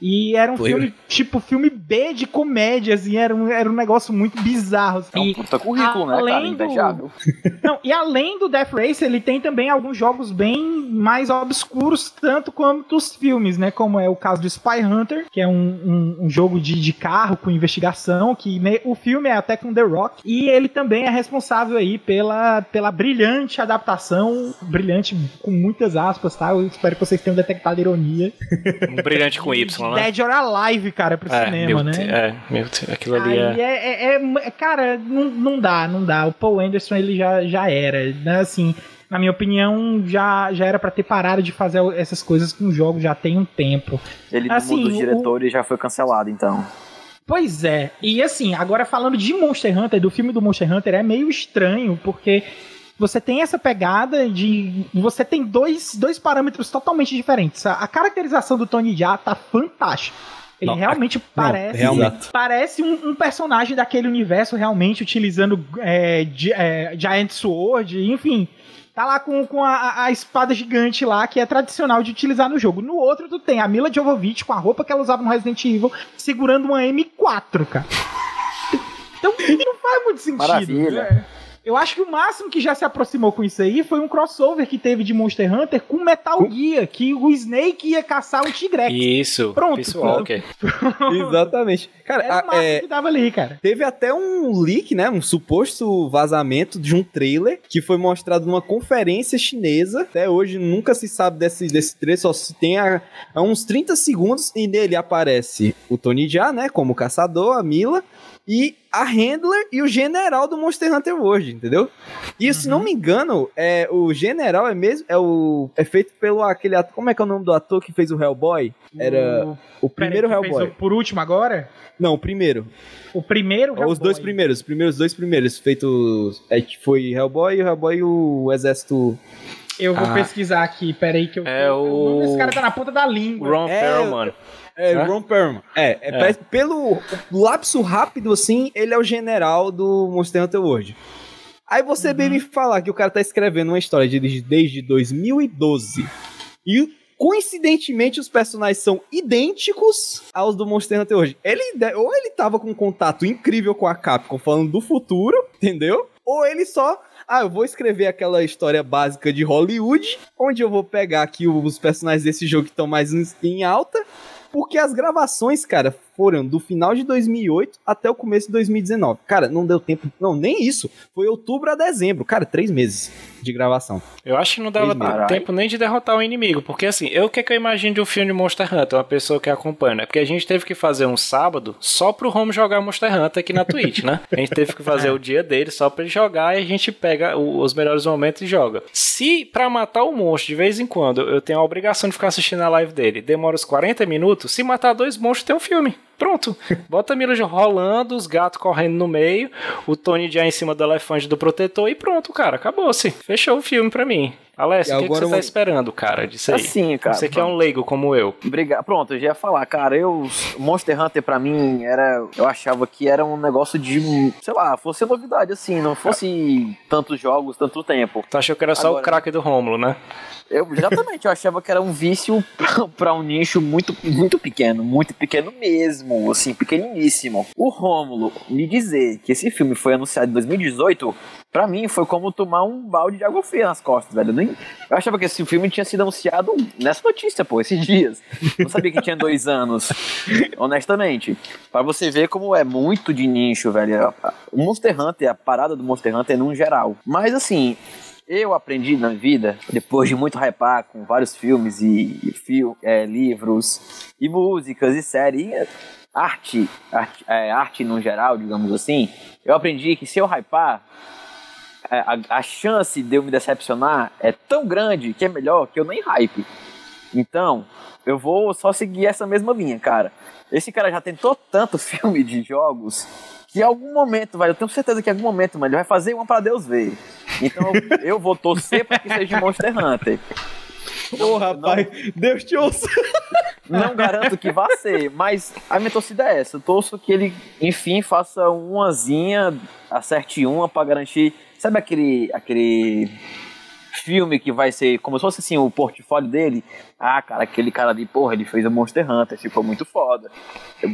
E era um Foi. filme, tipo, filme B de comédia, assim, era um, era um negócio muito bizarro. Assim. É um puta currículo, né, cara? Invejável. Não, e além do Death Race, ele tem também alguns jogos bem mais obscuros, tanto quanto os filmes, né? Como é o caso do Spy Hunter, que é um, um, um jogo de, de carro com investigação, que né, o filme é até com The Rock, e ele também é responsável aí pela, pela brilhante adaptação, brilhante com muitas aspas, tá? Eu espero que vocês tenham detectado ironia. Um brilhante com Y, né? Dead or Alive, cara, pro é, cinema, né? É, meu, aquilo ali é... É, é, é... Cara, não, não dá, não dá. O Paul Anderson, ele já, já era, né? Assim, na minha opinião, já, já era para ter parado de fazer essas coisas com jogos já tem um tempo. Ele assim, mudou os diretores e já foi cancelado, então. Pois é. E assim, agora falando de Monster Hunter, do filme do Monster Hunter, é meio estranho, porque você tem essa pegada de. Você tem dois, dois parâmetros totalmente diferentes. A, a caracterização do Tony Jaa tá fantástica. Ele não, realmente não, parece realmente. parece um, um, personagem daquele universo, realmente utilizando é, é, Giant Sword, enfim. Tá lá com, com a, a, espada gigante lá, que é tradicional de utilizar no jogo. No outro, tu tem a Mila Jovovich com a roupa que ela usava no Resident Evil, segurando uma M4, cara. Então não faz muito sentido. Maravilha. Né? Eu acho que o máximo que já se aproximou com isso aí foi um crossover que teve de Monster Hunter com Metal com... Gear, que o Snake ia caçar o Tigrex. Isso. Pronto. Pessoal, ok. Exatamente. Cara, Era o máximo é... que tava ali, cara. Teve até um leak, né? Um suposto vazamento de um trailer que foi mostrado numa conferência chinesa. Até hoje nunca se sabe desse, desse trailer, só se tem a, a uns 30 segundos e nele aparece o Tony Jaa, né? Como caçador, a Mila e a Handler e o General do Monster Hunter World, entendeu? E uhum. se não uhum. me engano, é, o General é mesmo é o é feito pelo aquele ator, como é que é o nome do ator que fez o Hellboy? Era o, o primeiro Pera, Hellboy. por último agora? Não, o primeiro. O primeiro Hellboy. Os dois primeiros, os primeiros dois primeiros feitos é que foi Hellboy e o Hellboy e o Exército eu vou ah. pesquisar aqui, peraí que eu. É o... o nome desse cara tá na ponta da língua. Ron é, Perlman. É, é? Ron Perlman. É, é, é. pelo lapso rápido assim, ele é o general do Monster Hunter World. Aí você uhum. vem me falar que o cara tá escrevendo uma história de, desde 2012 e coincidentemente os personagens são idênticos aos do Monster Hunter World. Ele ou ele tava com um contato incrível com a Capcom falando do futuro, entendeu? Ou ele só ah, eu vou escrever aquela história básica de Hollywood, onde eu vou pegar aqui os personagens desse jogo que estão mais em alta, porque as gravações, cara, foram do final de 2008 até o começo de 2019. Cara, não deu tempo, não, nem isso. Foi outubro a dezembro, cara, três meses de gravação. Eu acho que não dava tempo nem de derrotar o inimigo, porque assim, eu o que, é que eu imagino de um filme de Monster Hunter, uma pessoa que acompanha, né? Porque a gente teve que fazer um sábado só pro Home jogar Monster Hunter aqui na Twitch, né? A gente teve que fazer o dia dele só pra ele jogar e a gente pega os melhores momentos e joga. Se pra matar o monstro de vez em quando eu tenho a obrigação de ficar assistindo a live dele, demora uns 40 minutos, se matar dois monstros tem um filme. Pronto. Bota a Mila rolando, os gatos correndo no meio, o Tony já em cima do elefante do protetor e pronto, cara. Acabou-se. Fechou o filme pra mim. Alessio, o que, que, você tá esperando, cara, disso aí? Assim, cara. Você que é um leigo como eu. Obrigado. Pronto, eu já ia falar, cara, eu. Monster Hunter pra mim era. Eu achava que era um negócio de. Sei lá, fosse novidade, assim, não fosse tantos jogos, tanto tempo. Tu achou que era só Agora... o craque do Rômulo, né? Eu, exatamente, eu achava que era um vício para um nicho muito, muito pequeno, muito pequeno mesmo, assim, pequeniníssimo. O Rômulo me dizer que esse filme foi anunciado em 2018, para mim foi como tomar um balde de água fria nas costas, velho. Eu nem. Eu achava que esse filme tinha sido anunciado nessa notícia, pô, esses dias. Não sabia que tinha dois anos. Honestamente. Pra você ver como é muito de nicho, velho. O Monster Hunter, a parada do Monster Hunter num geral. Mas assim, eu aprendi na vida, depois de muito hypar com vários filmes e, e fio, é, livros, e músicas, e séries, arte, arte, é, arte no geral, digamos assim, eu aprendi que se eu hypar, é, a, a, chance de eu me decepcionar é tão grande que é melhor que eu nem hype. Então, eu vou só seguir essa mesma linha, cara. Esse cara já tentou tanto filme de jogos que em algum momento, vai, eu tenho certeza que em algum momento, mas ele vai fazer uma para Deus ver. Então eu, vou torcer para que seja Monster Hunter. Ô, rapaz, não, Deus te ouça. Não garanto que vá ser, mas a minha torcida é essa. Eu torço que ele, enfim, faça umazinha, acerte uma para garantir. Sabe aquele, aquele filme que vai ser como se fosse assim o portfólio dele? Ah, cara, aquele cara ali, porra, ele fez o Monster Hunter, ficou muito foda.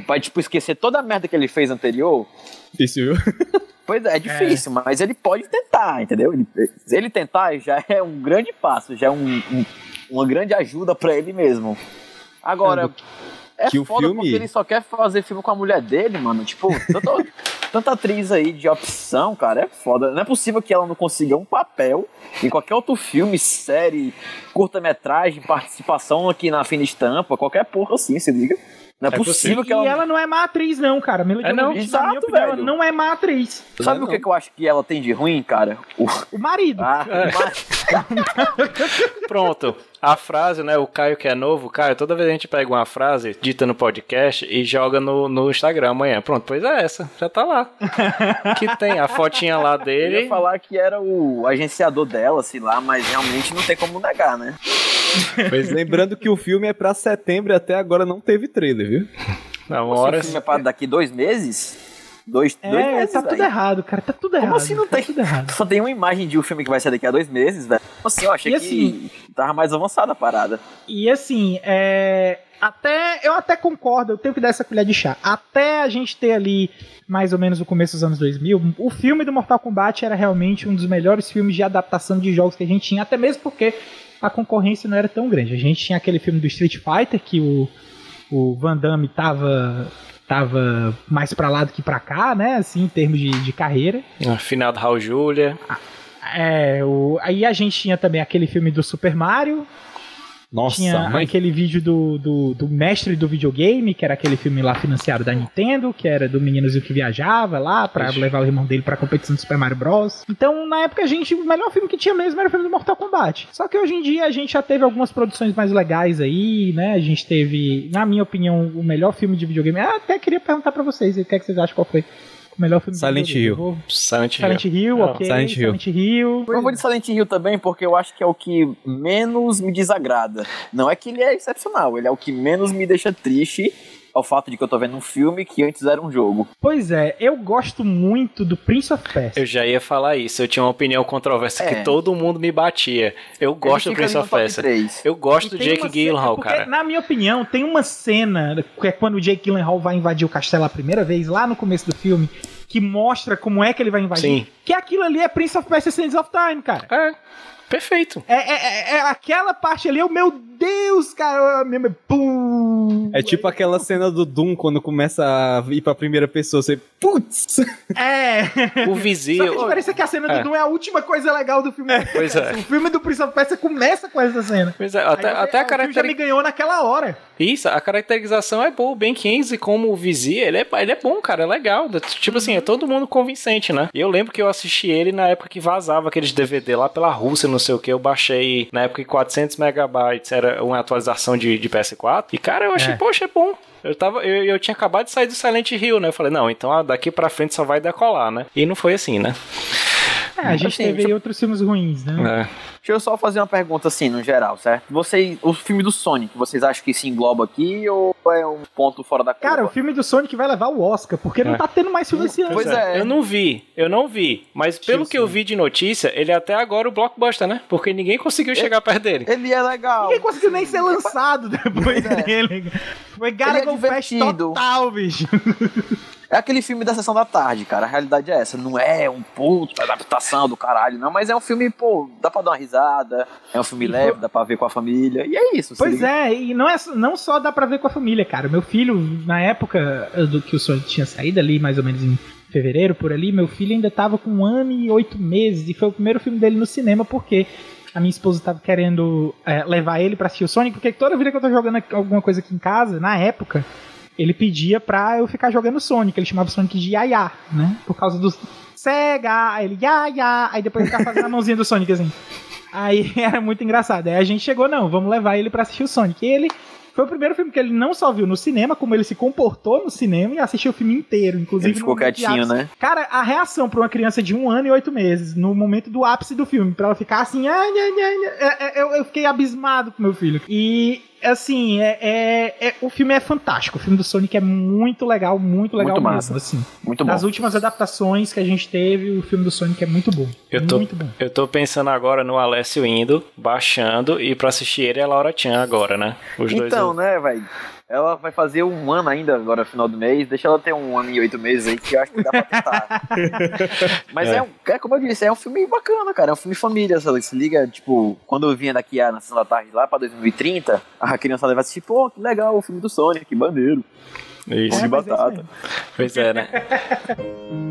Vai, tipo, esquecer toda a merda que ele fez anterior. Isso, viu? Pois é, é difícil, é. mas ele pode tentar, entendeu? Ele, se ele tentar, já é um grande passo, já é um, um uma grande ajuda para ele mesmo. Agora, é, que foda o filme... porque ele só quer fazer filme com a mulher dele, mano. Tipo, tanta, tanta atriz aí de opção, cara, é foda. Não é possível que ela não consiga um papel em qualquer outro filme, série, curta-metragem, participação aqui na fina estampa, qualquer porra assim, se liga. Não é, é possível, possível que ela. E ela não é má atriz, não, cara. Mila é, não. Exato, opinião, velho. não é má atriz. Sabe é, o que, que, eu acho que ela tem de ruim, cara? O, o marido. Ah, é. o marido. Pronto. A frase, né? O Caio que é novo, Caio, toda vez a gente pega uma frase dita no podcast e joga no, no Instagram amanhã. Pronto, pois é essa, já tá lá. que tem a fotinha lá dele. Eu ia falar que era o agenciador dela, sei lá, mas realmente não tem como negar, né? Pois lembrando que o filme é pra setembro e até agora não teve trailer, viu? Não, hora... O filme é pra daqui dois meses? Dois, é, dois meses, tá tudo errado, cara. Tá tudo errado. Como assim não tá tem? Tudo errado. Só tem uma imagem de um filme que vai sair daqui a dois meses, velho. Assim, eu achei e que assim, tava mais avançada a parada. E assim, é. Até. Eu até concordo, eu tenho que dar essa colher de chá. Até a gente ter ali mais ou menos o começo dos anos 2000, o filme do Mortal Kombat era realmente um dos melhores filmes de adaptação de jogos que a gente tinha, até mesmo porque a concorrência não era tão grande. A gente tinha aquele filme do Street Fighter que o, o Van Damme tava tava mais para lá do que para cá, né? Assim, em termos de, de carreira. Final do Raul Julia. É, o, aí a gente tinha também aquele filme do Super Mario, nossa, Tinha mãe. aquele vídeo do, do, do, mestre do videogame, que era aquele filme lá financiado da Nintendo, que era do meninozinho que viajava lá para levar o irmão dele pra competição do Super Mario Bros. Então, na época, a gente, o melhor filme que tinha mesmo era o filme do Mortal Kombat. Só que hoje em dia a gente já teve algumas produções mais legais aí, né? A gente teve, na minha opinião, o melhor filme de videogame. Eu até queria perguntar para vocês, o que, é que vocês acham qual foi? Melhor filme Silent Hill. Silent Hill. Silent Hill, ok. Silent Hill. Silent Hill. Eu vou de Silent Hill também porque eu acho que é o que menos me desagrada. Não é que ele é excepcional, ele é o que menos me deixa triste ao fato de que eu tô vendo um filme que antes era um jogo. Pois é, eu gosto muito do Prince of Persia. Eu já ia falar isso, eu tinha uma opinião controversa é. que todo mundo me batia. Eu gosto do Prince of Persia. Eu gosto do Jake Gyllenhaal, cara. Na minha opinião, tem uma cena que é quando o Jake Gyllenhaal vai invadir o castelo a primeira vez, lá no começo do filme, que mostra como é que ele vai invadir. Sim. Que aquilo ali é Prince of Persia Sands of Time, cara. É. Perfeito. É, é, é, é aquela parte ali, o meu Deus, cara. Pum, é tipo aquela cena do Doom quando começa a ir pra primeira pessoa, você. Putz! É. O vizinho. Só que a diferença é que a cena é. do Doom é a última coisa legal do filme. Pois é. O filme do Prince of Persia começa com essa cena. Pois é, até, Aí, até a caracterização. já me ganhou naquela hora. Isso, a caracterização é boa. O Ben Kingsley como o vizinho, ele é, ele é bom, cara, é legal. Tipo assim, é todo mundo convincente, né? E eu lembro que eu assisti ele na época que vazava aqueles DVD lá pela Rússia, não sei o que. Eu baixei na época que 400 megabytes era uma atualização de, de PS4. E, cara, eu achei, é. poxa, é bom. Eu, tava, eu, eu tinha acabado de sair do Silent Hill, né? Eu falei, não, então daqui pra frente só vai decolar, né? E não foi assim, né? É, a gente assim, teve deixa... outros filmes ruins, né? É. Deixa eu só fazer uma pergunta assim, no geral, certo? Vocês, o filme do Sonic, vocês acham que se engloba aqui ou é um ponto fora da curva? Cara, o filme do Sonic vai levar o Oscar, porque é. não tá tendo mais filme esse ano. Pois é. Eu não vi, eu não vi. Mas pelo que eu vi de notícia, ele é até agora o blockbuster, né? Porque ninguém conseguiu ele, chegar perto dele. Ele é legal. Ninguém conseguiu nem ser lançado depois é. dele. Foi Gargoyle é Fest total, bicho. É aquele filme da sessão da tarde, cara. A realidade é essa. Não é um puto adaptação do caralho, não. Mas é um filme, pô, dá pra dar uma risada. É um filme leve, dá pra ver com a família. E é isso. Pois é, e não, é, não só dá pra ver com a família, cara. Meu filho, na época do que o Sonic tinha saído ali, mais ou menos em fevereiro, por ali, meu filho ainda tava com um ano e oito meses. E foi o primeiro filme dele no cinema, porque a minha esposa tava querendo é, levar ele para assistir o Sonic, porque toda vida que eu tô jogando alguma coisa aqui em casa, na época, ele pedia pra eu ficar jogando Sonic. Ele chamava Sonic de Yaya, né? Por causa do Sega, aí ele Yaya, aí depois ele ficava fazendo a mãozinha do Sonic assim. Aí era muito engraçado. Aí a gente chegou, não, vamos levar ele para assistir o Sonic. E ele foi o primeiro filme que ele não só viu no cinema, como ele se comportou no cinema e assistiu o filme inteiro, inclusive. Ele ficou quietinho, né? Cara, a reação pra uma criança de um ano e oito meses, no momento do ápice do filme, pra ela ficar assim, ah, nha, nha, nha, eu, eu fiquei abismado com meu filho. E assim, é, é, é, o filme é fantástico. O filme do Sonic é muito legal, muito legal muito mesmo. Massa. Assim. Muito bom. Das últimas adaptações que a gente teve, o filme do Sonic é muito bom. Eu tô, muito bom. Eu tô pensando agora no Alessio indo, baixando, e pra assistir ele é a Laura Chan agora, né? Os então, dois. né, velho? Ela vai fazer um ano ainda agora, final do mês. Deixa ela ter um ano e oito meses aí, que eu acho que dá pra testar. Mas é. é. um, é como eu disse, é um filme bacana, cara. É um filme família. Se, se liga, tipo, quando eu vinha daqui a, na sessão da tarde lá pra 2030, a criança vai assistir, pô, que legal o filme do Sonic, que maneiro. Isso. de é, batata. É pois é, né?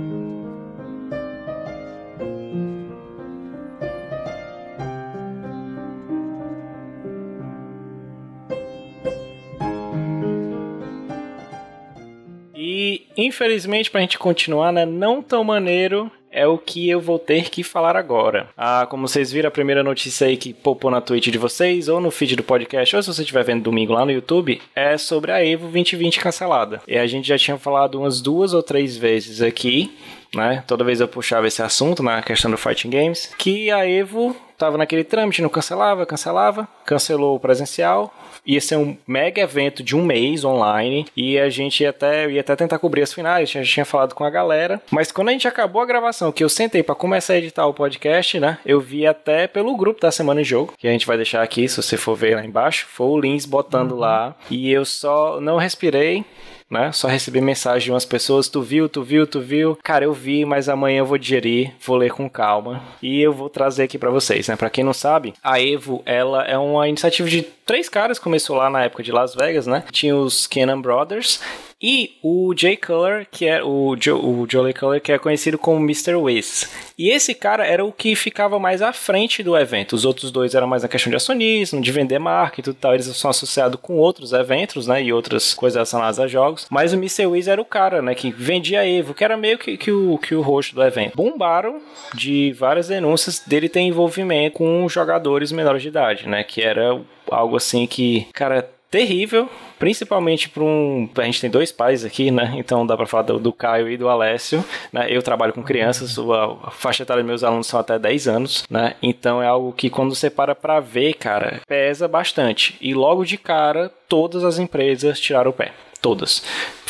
infelizmente, pra gente continuar, né? Não tão maneiro é o que eu vou ter que falar agora. Ah, como vocês viram, a primeira notícia aí que popou na Twitch de vocês, ou no feed do podcast, ou se você estiver vendo domingo lá no YouTube, é sobre a Evo 2020 cancelada. E a gente já tinha falado umas duas ou três vezes aqui, né? Toda vez eu puxava esse assunto na questão do Fighting Games, que a Evo tava naquele trâmite, não cancelava, cancelava, cancelou o presencial, ia ser um mega evento de um mês online e a gente ia até, ia até tentar cobrir as finais, a gente tinha falado com a galera, mas quando a gente acabou a gravação, que eu sentei para começar a editar o podcast, né, eu vi até pelo grupo da Semana em Jogo, que a gente vai deixar aqui, se você for ver lá embaixo, foi o Lins botando uhum. lá, e eu só não respirei, né? Só recebi mensagem de umas pessoas, tu viu, tu viu, tu viu. Cara, eu vi, mas amanhã eu vou digerir, vou ler com calma e eu vou trazer aqui para vocês, né? Para quem não sabe, a Evo, ela é uma iniciativa de três caras, começou lá na época de Las Vegas, né? Tinha os Cannon Brothers e o Jay Cutler, que é o, jo, o Jolie Cutler, que é conhecido como Mr. Wiz. E esse cara era o que ficava mais à frente do evento. Os outros dois eram mais na questão de acionismo, de vender marca e tudo tal. Eles são associados com outros eventos, né? E outras coisas relacionadas a jogos. Mas o Mr. Wiz era o cara, né? Que vendia Evo, que era meio que, que, o, que o rosto do evento. Bombaram de várias denúncias dele ter envolvimento com jogadores menores de idade, né? Que era algo assim que, cara, terrível, principalmente para um. A gente tem dois pais aqui, né? Então dá para falar do, do, Caio e do Alessio. Né? Eu trabalho com crianças, a, faixa etária dos meus alunos são até 10 anos, né? Então é algo que quando você para para ver, cara, pesa bastante. E logo de cara, todas as empresas tiraram o pé. Todas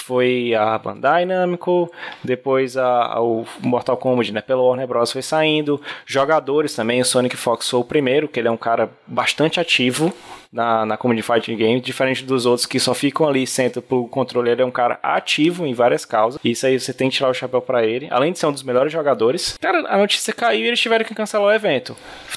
foi a Bandai Namco, depois a, a, o Mortal Kombat, né, pelo Warner Bros. foi saindo, jogadores também, o Sonic Fox foi o primeiro, que ele é um cara bastante ativo, na, na Comedy Fighting Game, diferente dos outros que só ficam ali, sentam pro controle, ele é um cara ativo em várias causas. Isso aí você tem que tirar o chapéu para ele. Além de ser um dos melhores jogadores. Cara, a notícia caiu e eles tiveram que cancelar o evento.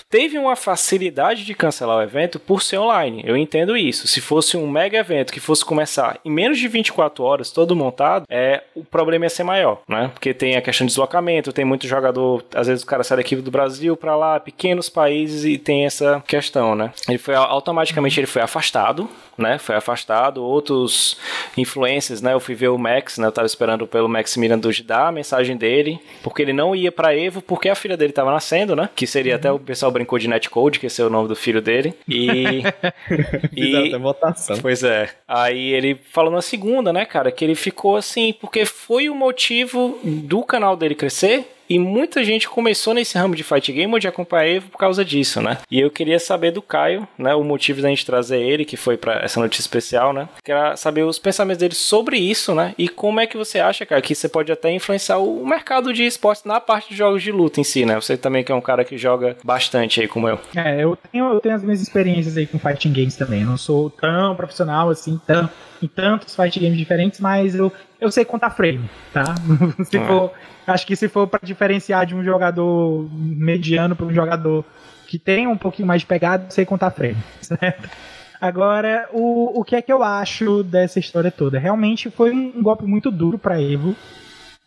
Teve uma facilidade de cancelar o evento por ser online. Eu entendo isso. Se fosse um mega evento que fosse começar em menos de 24 horas, todo montado, é, o problema ia ser maior, né? Porque tem a questão de deslocamento, tem muito jogador, às vezes o cara sai daqui do Brasil para lá, pequenos países e tem essa questão, né? Ele foi automaticamente basicamente ele foi afastado, né? Foi afastado. Outros influencers, né? Eu fui ver o Max, né? Eu tava esperando pelo Max Miranducci dar a mensagem dele, porque ele não ia para Evo, porque a filha dele tava nascendo, né? Que seria uhum. até o pessoal brincou de Netcode, que esse é o nome do filho dele. E. e votação. Pois é. Aí ele falou na segunda, né, cara, que ele ficou assim, porque foi o motivo do canal dele crescer e muita gente começou nesse ramo de fight game ou de acompanhar por causa disso, né? E eu queria saber do Caio, né? O motivo da gente trazer ele, que foi para essa notícia especial, né? Queria saber os pensamentos dele sobre isso, né? E como é que você acha, cara, que você pode até influenciar o mercado de esportes na parte de jogos de luta em si, né? Você também que é um cara que joga bastante aí como eu. É, eu tenho, eu tenho as minhas experiências aí com fighting games também. Eu não sou tão profissional assim, tão em tantos fight games diferentes, mas eu, eu sei contar frame, tá? se é. for, acho que se for para diferenciar de um jogador mediano para um jogador que tem um pouquinho mais de pegada, eu sei contar frame, certo? Agora, o, o que é que eu acho dessa história toda? Realmente foi um golpe muito duro para Evo.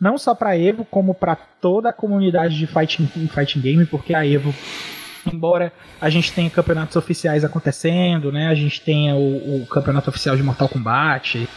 Não só para Evo, como para toda a comunidade de fighting, fighting game, porque a Evo embora a gente tenha campeonatos oficiais acontecendo, né? A gente tenha o, o campeonato oficial de Mortal Kombat,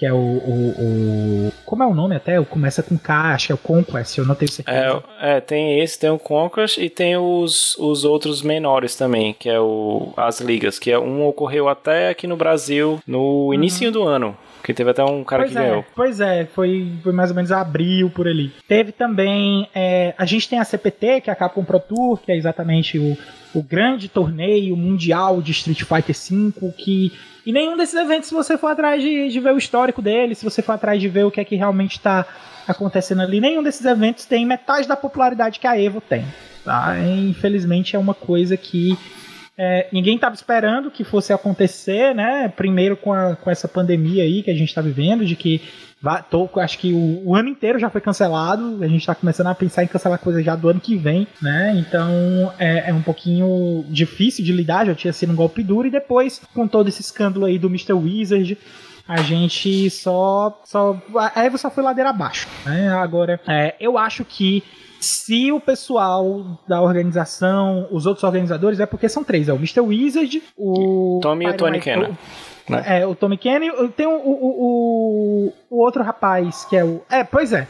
que é o, o, o, Como é o nome até? Começa com K, acho que é o Conquest, eu não tenho certeza. É, é, tem esse, tem o Conquest e tem os, os outros menores também, que é o as ligas, que é um ocorreu até aqui no Brasil no início uhum. do ano. Que teve até um cara pois que é, ganhou. Pois é, foi, foi mais ou menos abril por ali. Teve também. É, a gente tem a CPT, que é a Capcom Pro Tour, que é exatamente o, o grande torneio mundial de Street Fighter V, que e nenhum desses eventos, se você for atrás de, de ver o histórico dele, se você for atrás de ver o que é que realmente está acontecendo ali, nenhum desses eventos tem metade da popularidade que a Evo tem. Tá? Infelizmente é uma coisa que é, ninguém estava esperando que fosse acontecer, né? Primeiro com, a, com essa pandemia aí que a gente está vivendo, de que tô, acho que o, o, ano inteiro já foi cancelado. A gente tá começando a pensar em cancelar coisas já do ano que vem, né? Então é, é, um pouquinho difícil de lidar. Já tinha sido um golpe duro. E depois, com todo esse escândalo aí do Mr. Wizard, a gente só. só a Evo só foi ladeira abaixo. Né? Agora, é, eu acho que se o pessoal da organização, os outros organizadores, é porque são três: é o Mr. Wizard, o. Tommy e o Tony Kenner. Né? É, o Tommy Kenny. Tem o, o, o, o, outro rapaz, que é o. É, pois é.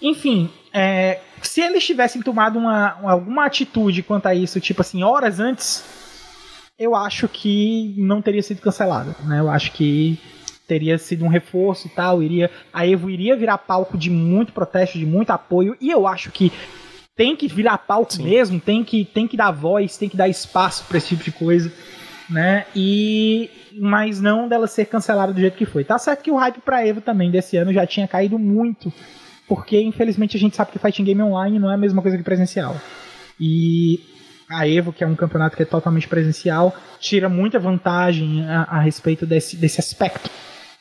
Enfim, é, se eles tivessem tomado uma, alguma atitude quanto a isso, tipo assim, horas antes, eu acho que não teria sido cancelado. Né? Eu acho que teria sido um reforço e tal. Iria, a Evo iria virar palco de muito protesto, de muito apoio. E eu acho que tem que virar palco Sim. mesmo, tem que, tem que dar voz, tem que dar espaço para esse tipo de coisa né? E mas não dela ser cancelada do jeito que foi. Tá certo que o hype para Evo também desse ano já tinha caído muito, porque infelizmente a gente sabe que fighting game online não é a mesma coisa que presencial. E a Evo, que é um campeonato que é totalmente presencial, tira muita vantagem a, a respeito desse, desse aspecto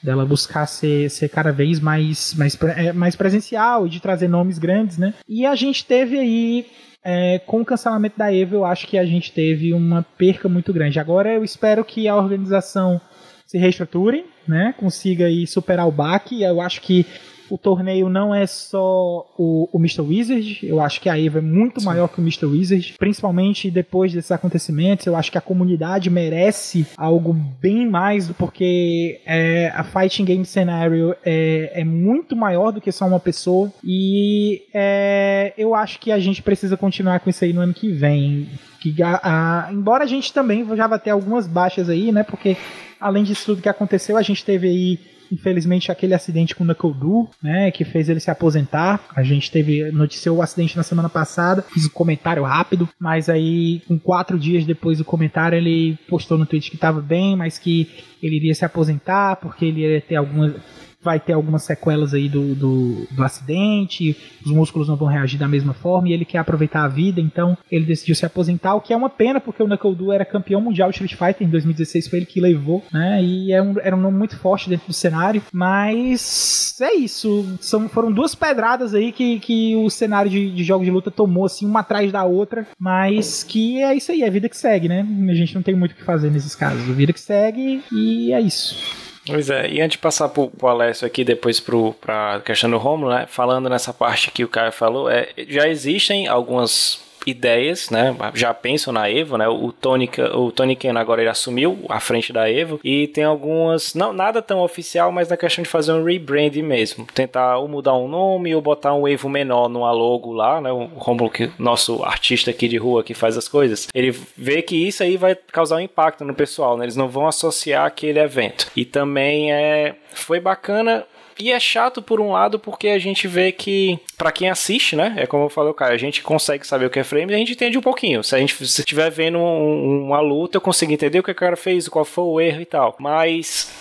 dela buscar ser, ser cada vez mais, mais, é, mais presencial e de trazer nomes grandes, né? E a gente teve aí é, com o cancelamento da Evo, eu acho que a gente teve uma perca muito grande. Agora eu espero que a organização se reestruture, né? Consiga aí superar o baque. Eu acho que o torneio não é só o, o Mr. Wizard, eu acho que a EVA é muito Sim. maior que o Mr. Wizard, principalmente depois desses acontecimentos. Eu acho que a comunidade merece algo bem mais, porque é, a Fighting Game Scenario é, é, muito maior do que só uma pessoa. E é, eu acho que a gente precisa continuar com isso aí no ano que vem. Que, a, a, embora a gente também já vai ter algumas baixas aí, né? Porque além disso tudo que aconteceu, a gente teve aí infelizmente, aquele acidente com o Knuckle né, que fez ele se aposentar. A gente teve, noticiou o acidente na semana passada, fiz um comentário rápido, mas aí, com quatro dias depois do comentário, ele postou no Twitter que estava bem, mas que ele iria se aposentar porque ele ia ter algumas vai ter algumas sequelas aí do, do, do, acidente, os músculos não vão reagir da mesma forma e ele quer aproveitar a vida, então ele decidiu se aposentar, o que é uma pena porque o Knuckle Doo era campeão mundial de Street Fighter em 2016, foi ele que levou, né? E é um, era um nome muito forte dentro do cenário, mas é isso, são, foram duas pedradas aí que, que o cenário de, de jogos de luta tomou, assim, uma atrás da outra, mas que é isso aí, é a vida que segue, né? A gente não tem muito o que fazer nesses casos, a vida que segue e é isso. Pois é, e antes de passar pro, pro Alessio aqui, depois pro, pra questão do Romulo, né, falando nessa parte que o Caio falou, é, já existem algumas ideias, né? Já pensam na Evo, né? O Tony, o Tony Ken agora ele assumiu a frente da Evo e tem algumas, não nada tão oficial, mas na questão de fazer um rebrand mesmo, tentar ou mudar um nome ou botar um Evo menor numa logo lá, né? O Romulo, que nosso artista aqui de rua que faz as coisas, ele vê que isso aí vai causar um impacto no pessoal, né? Eles não vão associar aquele evento. E também é foi bacana e é chato por um lado porque a gente vê que, para quem assiste, né? É como eu falei, cara, a gente consegue saber o que é frame e a gente entende um pouquinho. Se a gente estiver vendo um, uma luta, eu consigo entender o que o cara fez, qual foi o erro e tal. Mas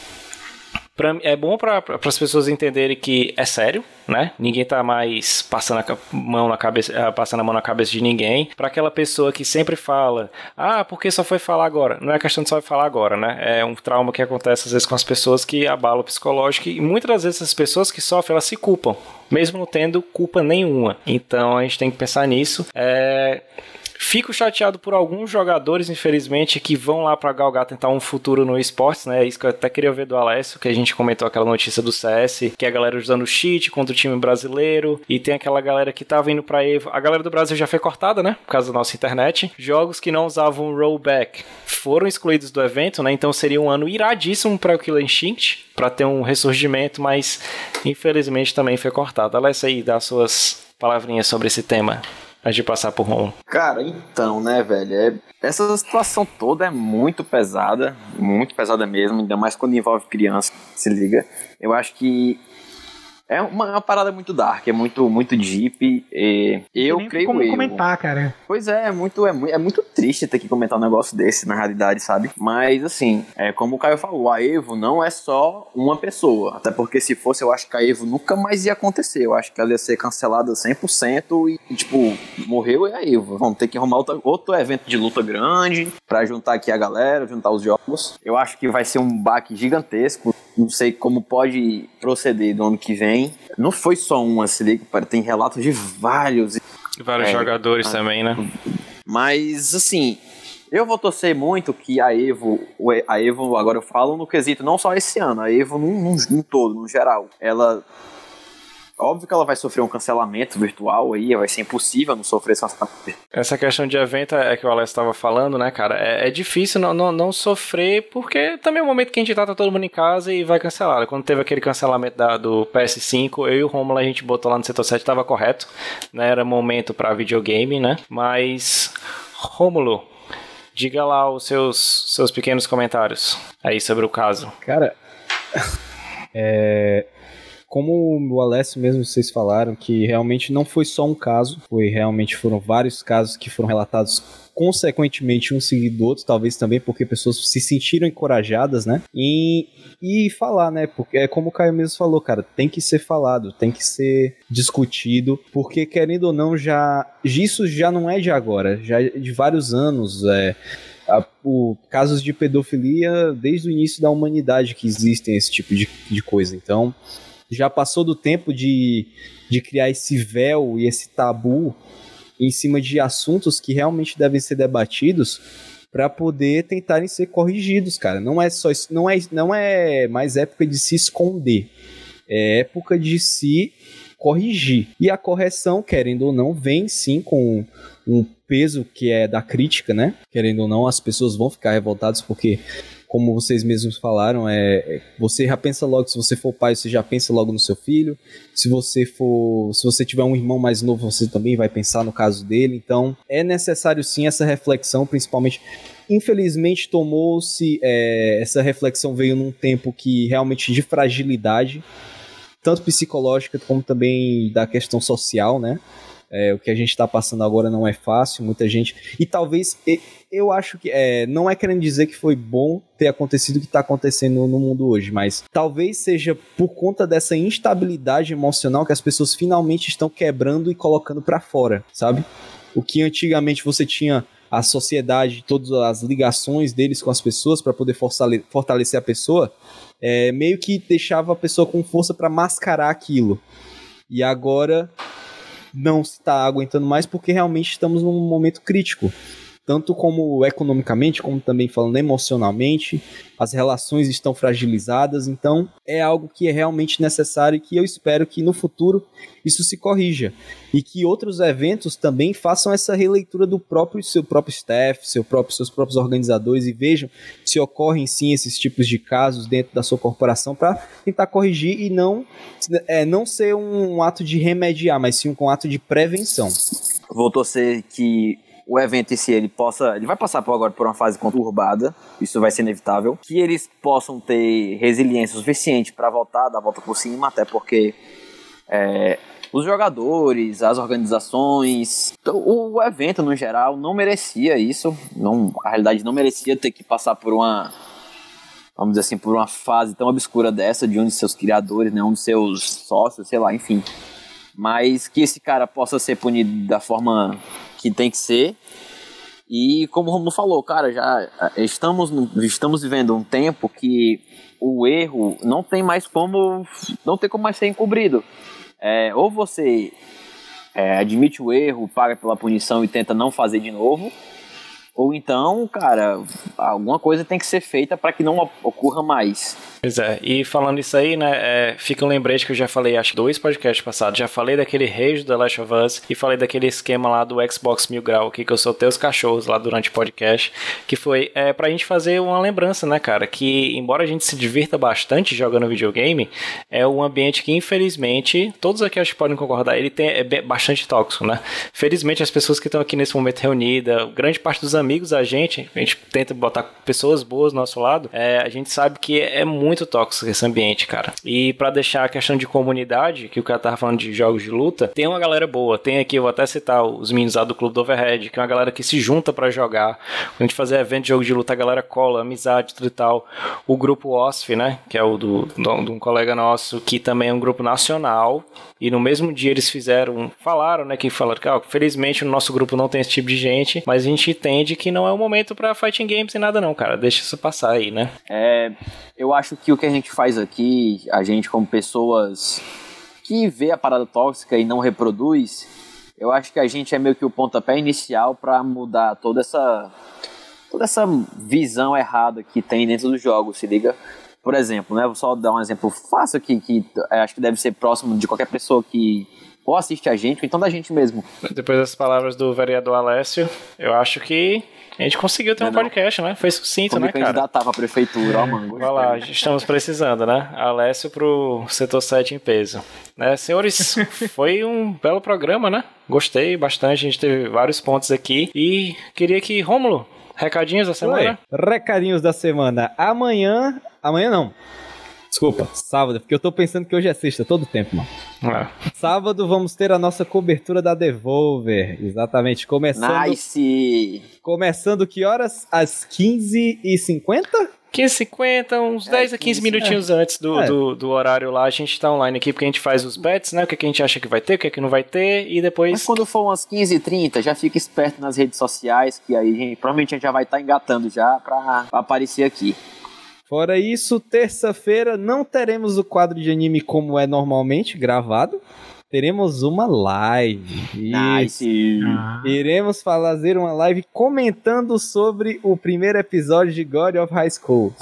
pra, é bom para as pessoas entenderem que é sério, né? Ninguém tá mais passando a mão na cabeça, eh, passando a mão na cabeça de ninguém. Para aquela pessoa que sempre fala, ah, porque só foi falar agora? Não é questão de só falar agora, né? É um trauma que acontece às vezes com as pessoas que abalam o psicológico e muitas das vezes as pessoas que sofrem elas se culpam, mesmo não tendo culpa nenhuma. Então a gente tem que pensar nisso. É Fico chateado por alguns jogadores, infelizmente, que vão lá para galgar tentar um futuro no esportes, né? É isso que eu até queria ver do Alessio, que a gente comentou aquela notícia do CS, que a galera usando cheat contra o time brasileiro, e tem aquela galera que tava indo pra Evo. A galera do Brasil já foi cortada, né? Por causa da nossa internet. Jogos que não usavam rollback foram excluídos do evento, né? Então seria um ano iradíssimo para o Killer Instinct, para ter um ressurgimento, mas infelizmente também foi cortado. Alessio aí, dá suas palavrinhas sobre esse tema antes de passar por Ron? Cara, então, né, velho? É, essa situação toda é muito pesada, muito pesada mesmo, ainda mais quando envolve criança, se liga. Eu acho que é uma, uma, parada muito dark, é muito, muito deep. E eu nem creio como eu. comentar, cara. Pois é, é muito, é, é muito triste ter que comentar um negócio desse, na realidade, sabe? Mas, assim, é como o Caio falou, a Evo não é só uma pessoa. Até porque se fosse, eu acho que a Evo nunca mais ia acontecer. Eu acho que ela ia ser cancelada 100% e, tipo, morreu é a Evo. Vamos ter que arrumar outro, outro evento de luta grande para juntar aqui a galera, juntar os jogos. Eu acho que vai ser um baque gigantesco. Não sei como pode proceder do ano que vem não foi só uma, se liga, tem relatos de vários. Vários é, jogadores também, né? Mas, assim, eu vou torcer muito que a Evo, a Evo, agora eu falo no quesito, não só esse ano, a Evo num, num, num todo, no geral, ela Óbvio que ela vai sofrer um cancelamento virtual aí, vai ser impossível não sofrer esse cancelamento. Essa questão de evento é que o Alex estava falando, né, cara? É, é difícil não, não, não, sofrer, porque também é o momento que a gente tá, tá todo mundo em casa e vai cancelar. Quando teve aquele cancelamento da, do PS5, eu e o Romulo a gente botou lá no setor 7, tava correto, né? Era momento para videogame, né? Mas, Romulo, diga lá os seus, seus pequenos comentários aí sobre o caso. Cara, é, como o Alessio mesmo vocês falaram, que realmente não foi só um caso, foi realmente foram vários casos que foram relatados consequentemente um seguido do outro, talvez também porque pessoas se sentiram encorajadas, né? E, e falar, né? Porque é como o Caio mesmo falou, cara, tem que ser falado, tem que ser discutido, porque querendo ou não, já isso já não é de agora, já é de vários anos, é a, o, casos de pedofilia desde o início da humanidade que existem esse tipo de, de coisa. Então, já passou do tempo de, de criar esse véu e esse tabu em cima de assuntos que realmente devem ser debatidos para poder tentarem ser corrigidos, cara. Não é só não é não é mais época de se esconder. É época de se corrigir. E a correção, querendo ou não, vem sim com um peso que é da crítica, né? Querendo ou não, as pessoas vão ficar revoltadas porque como vocês mesmos falaram, é, é, você já pensa logo, se você for pai, você já pensa logo no seu filho. Se você for, se você tiver um irmão mais novo, você também vai pensar no caso dele. Então, é necessário sim essa reflexão, principalmente infelizmente tomou-se é, essa reflexão veio num tempo que realmente de fragilidade tanto psicológica como também da questão social né é, o que a gente está passando agora não é fácil, muita gente. E talvez, eu acho que. É, não é querendo dizer que foi bom ter acontecido o que está acontecendo no mundo hoje, mas talvez seja por conta dessa instabilidade emocional que as pessoas finalmente estão quebrando e colocando para fora, sabe? O que antigamente você tinha a sociedade, todas as ligações deles com as pessoas para poder fortalecer a pessoa, é, meio que deixava a pessoa com força para mascarar aquilo. E agora não está aguentando mais porque realmente estamos num momento crítico tanto como economicamente, como também falando emocionalmente, as relações estão fragilizadas, então é algo que é realmente necessário e que eu espero que no futuro isso se corrija e que outros eventos também façam essa releitura do próprio seu próprio staff, seu próprio, seus próprios organizadores e vejam se ocorrem sim esses tipos de casos dentro da sua corporação para tentar corrigir e não é, não ser um ato de remediar, mas sim um ato de prevenção. Vou torcer que o evento si ele possa. Ele vai passar por agora por uma fase conturbada, isso vai ser inevitável. Que eles possam ter resiliência suficiente para voltar, dar a volta por cima, até porque é, os jogadores, as organizações, o, o, evento no geral não merecia isso. Não, a realidade não merecia ter que passar por uma vamos dizer assim, por uma fase tão obscura dessa de um de seus criadores, né, um dos seus sócios, sei lá, enfim. Mas que esse cara possa ser punido da forma que tem que ser. E como o Romulo falou, cara, já estamos, estamos vivendo um tempo que o erro não tem mais como não tem como mais ser encobrido. É, ou você é, admite o erro, paga pela punição e tenta não fazer de novo, ou então, cara, alguma coisa tem que ser feita para que não ocorra mais. Pois é, e falando isso aí, né, é, fica um lembrete que eu já falei, acho dois podcasts passados, já falei daquele rage do The Last of Us e falei daquele esquema lá do Xbox Mil Grau que eu soltei os cachorros lá durante o podcast, que foi é, pra gente fazer uma lembrança, né, cara, que embora a gente se divirta bastante jogando videogame, é um ambiente que infelizmente, todos aqui acho que podem concordar, ele tem, é bastante tóxico, né. Felizmente as pessoas que estão aqui nesse momento reunidas, grande parte dos amigos da gente, a gente tenta botar pessoas boas do nosso lado, é, a gente sabe que é muito muito tóxico esse ambiente, cara. E para deixar a questão de comunidade, que o cara tava falando de jogos de luta, tem uma galera boa. Tem aqui, eu vou até citar os meninos lá do Clube do Overhead, que é uma galera que se junta para jogar. Quando a gente fazer evento de jogo de luta, a galera cola, amizade, tudo e tal. O grupo OSF, né, que é o do, do, de um colega nosso, que também é um grupo nacional. E no mesmo dia eles fizeram, falaram, né, que falaram que, ó, felizmente no nosso grupo não tem esse tipo de gente, mas a gente entende que não é o momento para fighting games e nada não, cara. Deixa isso passar aí, né? É, eu acho que o que a gente faz aqui, a gente como pessoas que vê a parada tóxica e não reproduz, eu acho que a gente é meio que o pontapé inicial para mudar toda essa toda essa visão errada que tem dentro dos jogos, se liga? Por exemplo, né, vou só dar um exemplo fácil aqui que acho que deve ser próximo de qualquer pessoa que ou assiste a gente, ou então da gente mesmo. Depois das palavras do vereador Alessio, eu acho que a gente conseguiu ter não, um podcast, né? Foi sucinto, Como né, cara? candidatar pra prefeitura, ó, mano. Vai lá, estamos precisando, né? Alessio pro setor 7 em peso. Né, senhores, foi um belo programa, né? Gostei bastante, a gente teve vários pontos aqui. E queria que, Rômulo, recadinhos da semana? Oi, recadinhos da semana. Amanhã. Amanhã não. Desculpa, sábado, porque eu tô pensando que hoje é sexta todo tempo, mano. É. Sábado vamos ter a nossa cobertura da Devolver. Exatamente, começando. Nice! Começando que horas? Às 15h50? 15h50, uns é, 10 a 15 minutinhos é. antes do, é. do, do, horário lá, a gente tá online aqui, porque a gente faz os bets, né? O que, que a gente acha que vai ter, o que, que não vai ter, e depois. Mas quando for umas 15h30, já fica esperto nas redes sociais, que aí gente, provavelmente a gente já vai estar tá engatando já pra, pra aparecer aqui. Fora isso, terça-feira não teremos o quadro de anime como é normalmente gravado teremos uma live. Nice. Ah. Iremos fazer uma live comentando sobre o primeiro episódio de God of High School.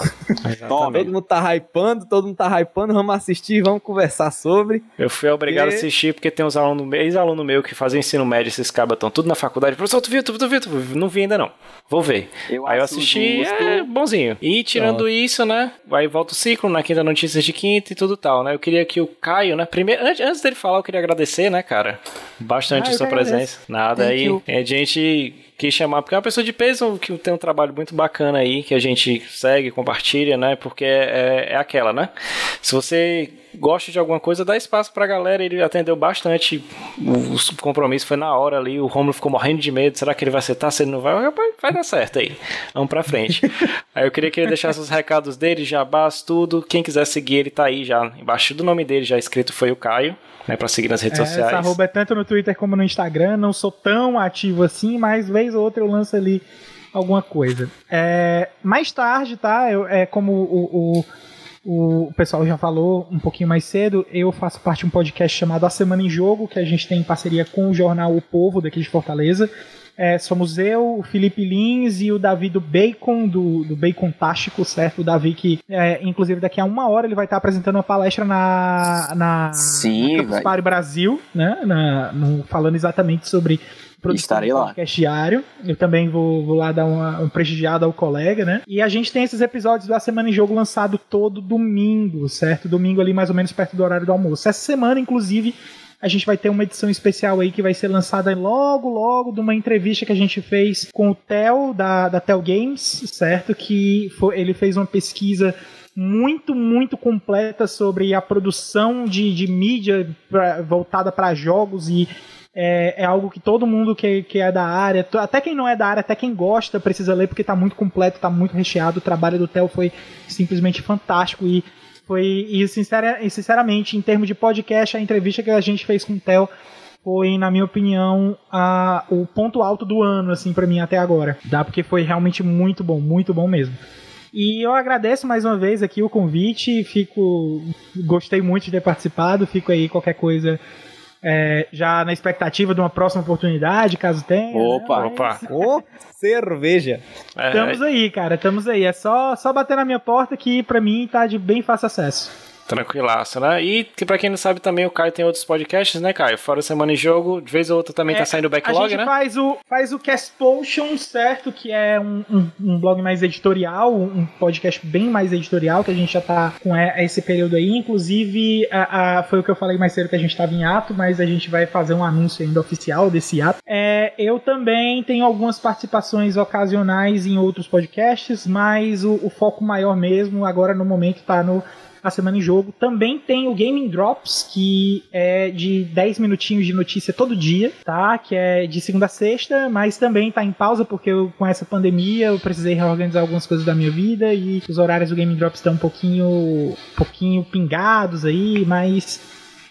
todo mundo tá hypando, todo mundo tá hypando, vamos assistir, vamos conversar sobre. Eu fui obrigado e... a assistir porque tem uns alunos, ex-aluno meu que fazem ensino médio, esses cabas estão tudo na faculdade. Professor, tu viu, tu, tu viu, tu viu? Não vi ainda não. Vou ver. Eu aí eu assisti, justo. é bonzinho. E tirando isso, né, aí volta o ciclo na quinta notícias de quinta e tudo tal, né? Eu queria que o Caio, né, primeiro, antes dele falar, eu queria agradecer, né, cara? Bastante ah, a sua presença. Nada Thank aí. You. É gente quis chamar, porque é uma pessoa de peso que tem um trabalho muito bacana aí, que a gente segue, compartilha, né? Porque é, é, é aquela, né? Se você gosta de alguma coisa, dá espaço pra galera. Ele atendeu bastante. O, compromisso foi na hora ali. O Romulo ficou morrendo de medo. Será que ele vai acertar? Se ele não vai, vai dar certo aí. Vamos pra frente. aí eu queria que ele deixasse os recados dele, jabás, tudo. Quem quiser seguir, ele tá aí já. Embaixo do nome dele, já escrito foi o Caio né, para seguir nas redes é, sociais. Essa arroba é tanto no Twitter como no Instagram. Não sou tão ativo assim, mas vez ou outra eu lanço ali alguma coisa. É, mais tarde, tá? Eu, é como o, o, o pessoal já falou um pouquinho mais cedo, eu faço parte de um podcast chamado A Semana em Jogo, que a gente tem em parceria com o jornal O Povo daqui de Fortaleza. É, somos eu, o Felipe Lins e o Davi do Bacon, do, do Bacon Tástico, certo? O Davi que, é, inclusive, daqui a uma hora ele vai estar apresentando uma palestra na, na, Sim, Campus Party Brasil, né? Na, no, falando exatamente sobre Estarei lá. podcast diário. Eu também vou, vou lá dar uma, um prestigiado ao colega, né? E a gente tem esses episódios da Semana em Jogo lançado todo domingo, certo? Domingo ali mais ou menos perto do horário do almoço. Essa semana, inclusive, a gente vai ter uma edição especial aí que vai ser lançada logo, logo, de uma entrevista que a gente fez com o Theo, da, da Theo Games, certo? Que foi, ele fez uma pesquisa muito, muito completa sobre a produção de, de mídia pra, voltada para jogos e É, é, algo que todo mundo que, que é da área, até quem não é da área, até quem gosta, precisa ler, porque tá muito completo, tá muito recheado. O trabalho do Theo foi simplesmente fantástico e foi, e, sincera, sinceramente, em termos de podcast, a entrevista que a gente fez com o Theo foi, na minha opinião, a, o ponto alto do ano, assim, para mim até agora. Dá porque foi realmente muito bom, muito bom mesmo. E eu agradeço mais uma vez aqui o convite, fico gostei muito de ter participado, fico aí qualquer coisa é, já na expectativa de uma próxima oportunidade, caso tenha. Opa, né? opa. oh, cerveja. É, estamos aí, cara, estamos aí. É só, só bater na minha porta que para mim tá de bem fácil acesso. Tranquilaço, né? E que pra quem não sabe também, o Caio tem outros podcasts, né, Caio? Fora Semana em Jogo, de vez ou outra também tá é, tá saindo o backlog, né? A gente né? faz o, faz o Cast Potion, certo? Que é um, um, um, blog mais editorial, um podcast bem mais editorial, que a gente já tá com esse período aí. Inclusive, a, a, foi o que eu falei mais cedo que a gente tava em ato, mas a gente vai fazer um anúncio ainda oficial desse ato. É, eu também tenho algumas participações ocasionais em outros podcasts, mas o, o foco maior mesmo agora no momento tá no a semana em jogo. Também tem o Gaming Drops, que é de 10 minutinhos de notícia todo dia, tá? Que é de segunda a sexta, mas também tá em pausa porque eu, com essa pandemia eu precisei reorganizar algumas coisas da minha vida e os horários do Gaming Drops estão um pouquinho, pouquinho pingados aí, mas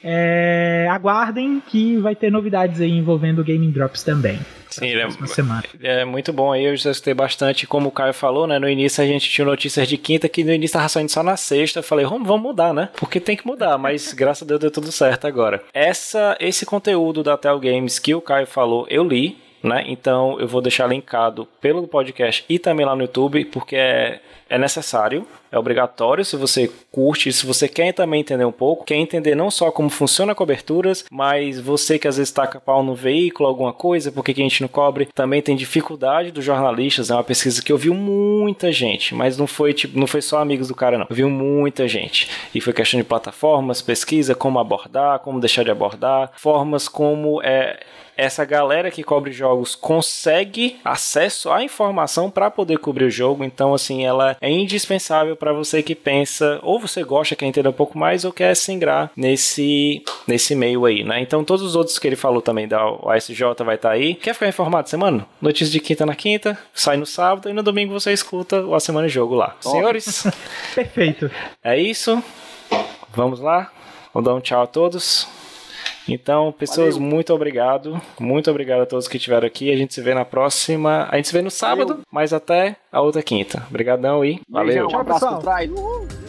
é, aguardem que vai ter novidades aí envolvendo o Gaming Drops também. Sim, ele é, é, muito bom aí, eu já escutei bastante, como o Caio falou, né, no início a gente tinha notícias de quinta, que no início tava saindo só na sexta, eu falei, vamos, vamos mudar, né, porque tem que mudar, mas graças a Deus deu tudo certo agora. Essa, esse conteúdo da Tel Games que o Caio falou, eu li, né? Então eu vou deixar linkado pelo podcast e também lá no YouTube, porque é, é necessário, é obrigatório se você curte, se você quer também entender um pouco, quer entender não só como funciona coberturas, mas você que às vezes taca pau no veículo, alguma coisa, porque que a gente não cobre, também tem dificuldade dos jornalistas, é uma pesquisa que eu vi muita gente, mas não foi tipo, não foi só amigos do cara não, eu vi muita gente. E foi questão de plataformas, pesquisa, como abordar, como deixar de abordar, formas como é essa galera que cobre jogos consegue acesso à informação para poder cobrir o jogo. Então, assim, ela é indispensável para você que pensa, ou você gosta, quer entender um pouco mais, ou quer se ingrar nesse, nesse meio aí, né? Então, todos os outros que ele falou também da OSJ vai estar tá aí. Quer ficar informado semana? Notícias de quinta na quinta, sai no sábado e no domingo você escuta o A Semana de Jogo lá. Senhores? Perfeito. É isso. Vamos lá. Vou dar um tchau a todos. Então, pessoas, Valeu. muito obrigado. Muito obrigado a todos que estiveram aqui. A gente se vê na próxima. A gente se vê no sábado, Valeu. mas até a outra quinta. Obrigadão e valeu. Beijão, um abraço pessoal.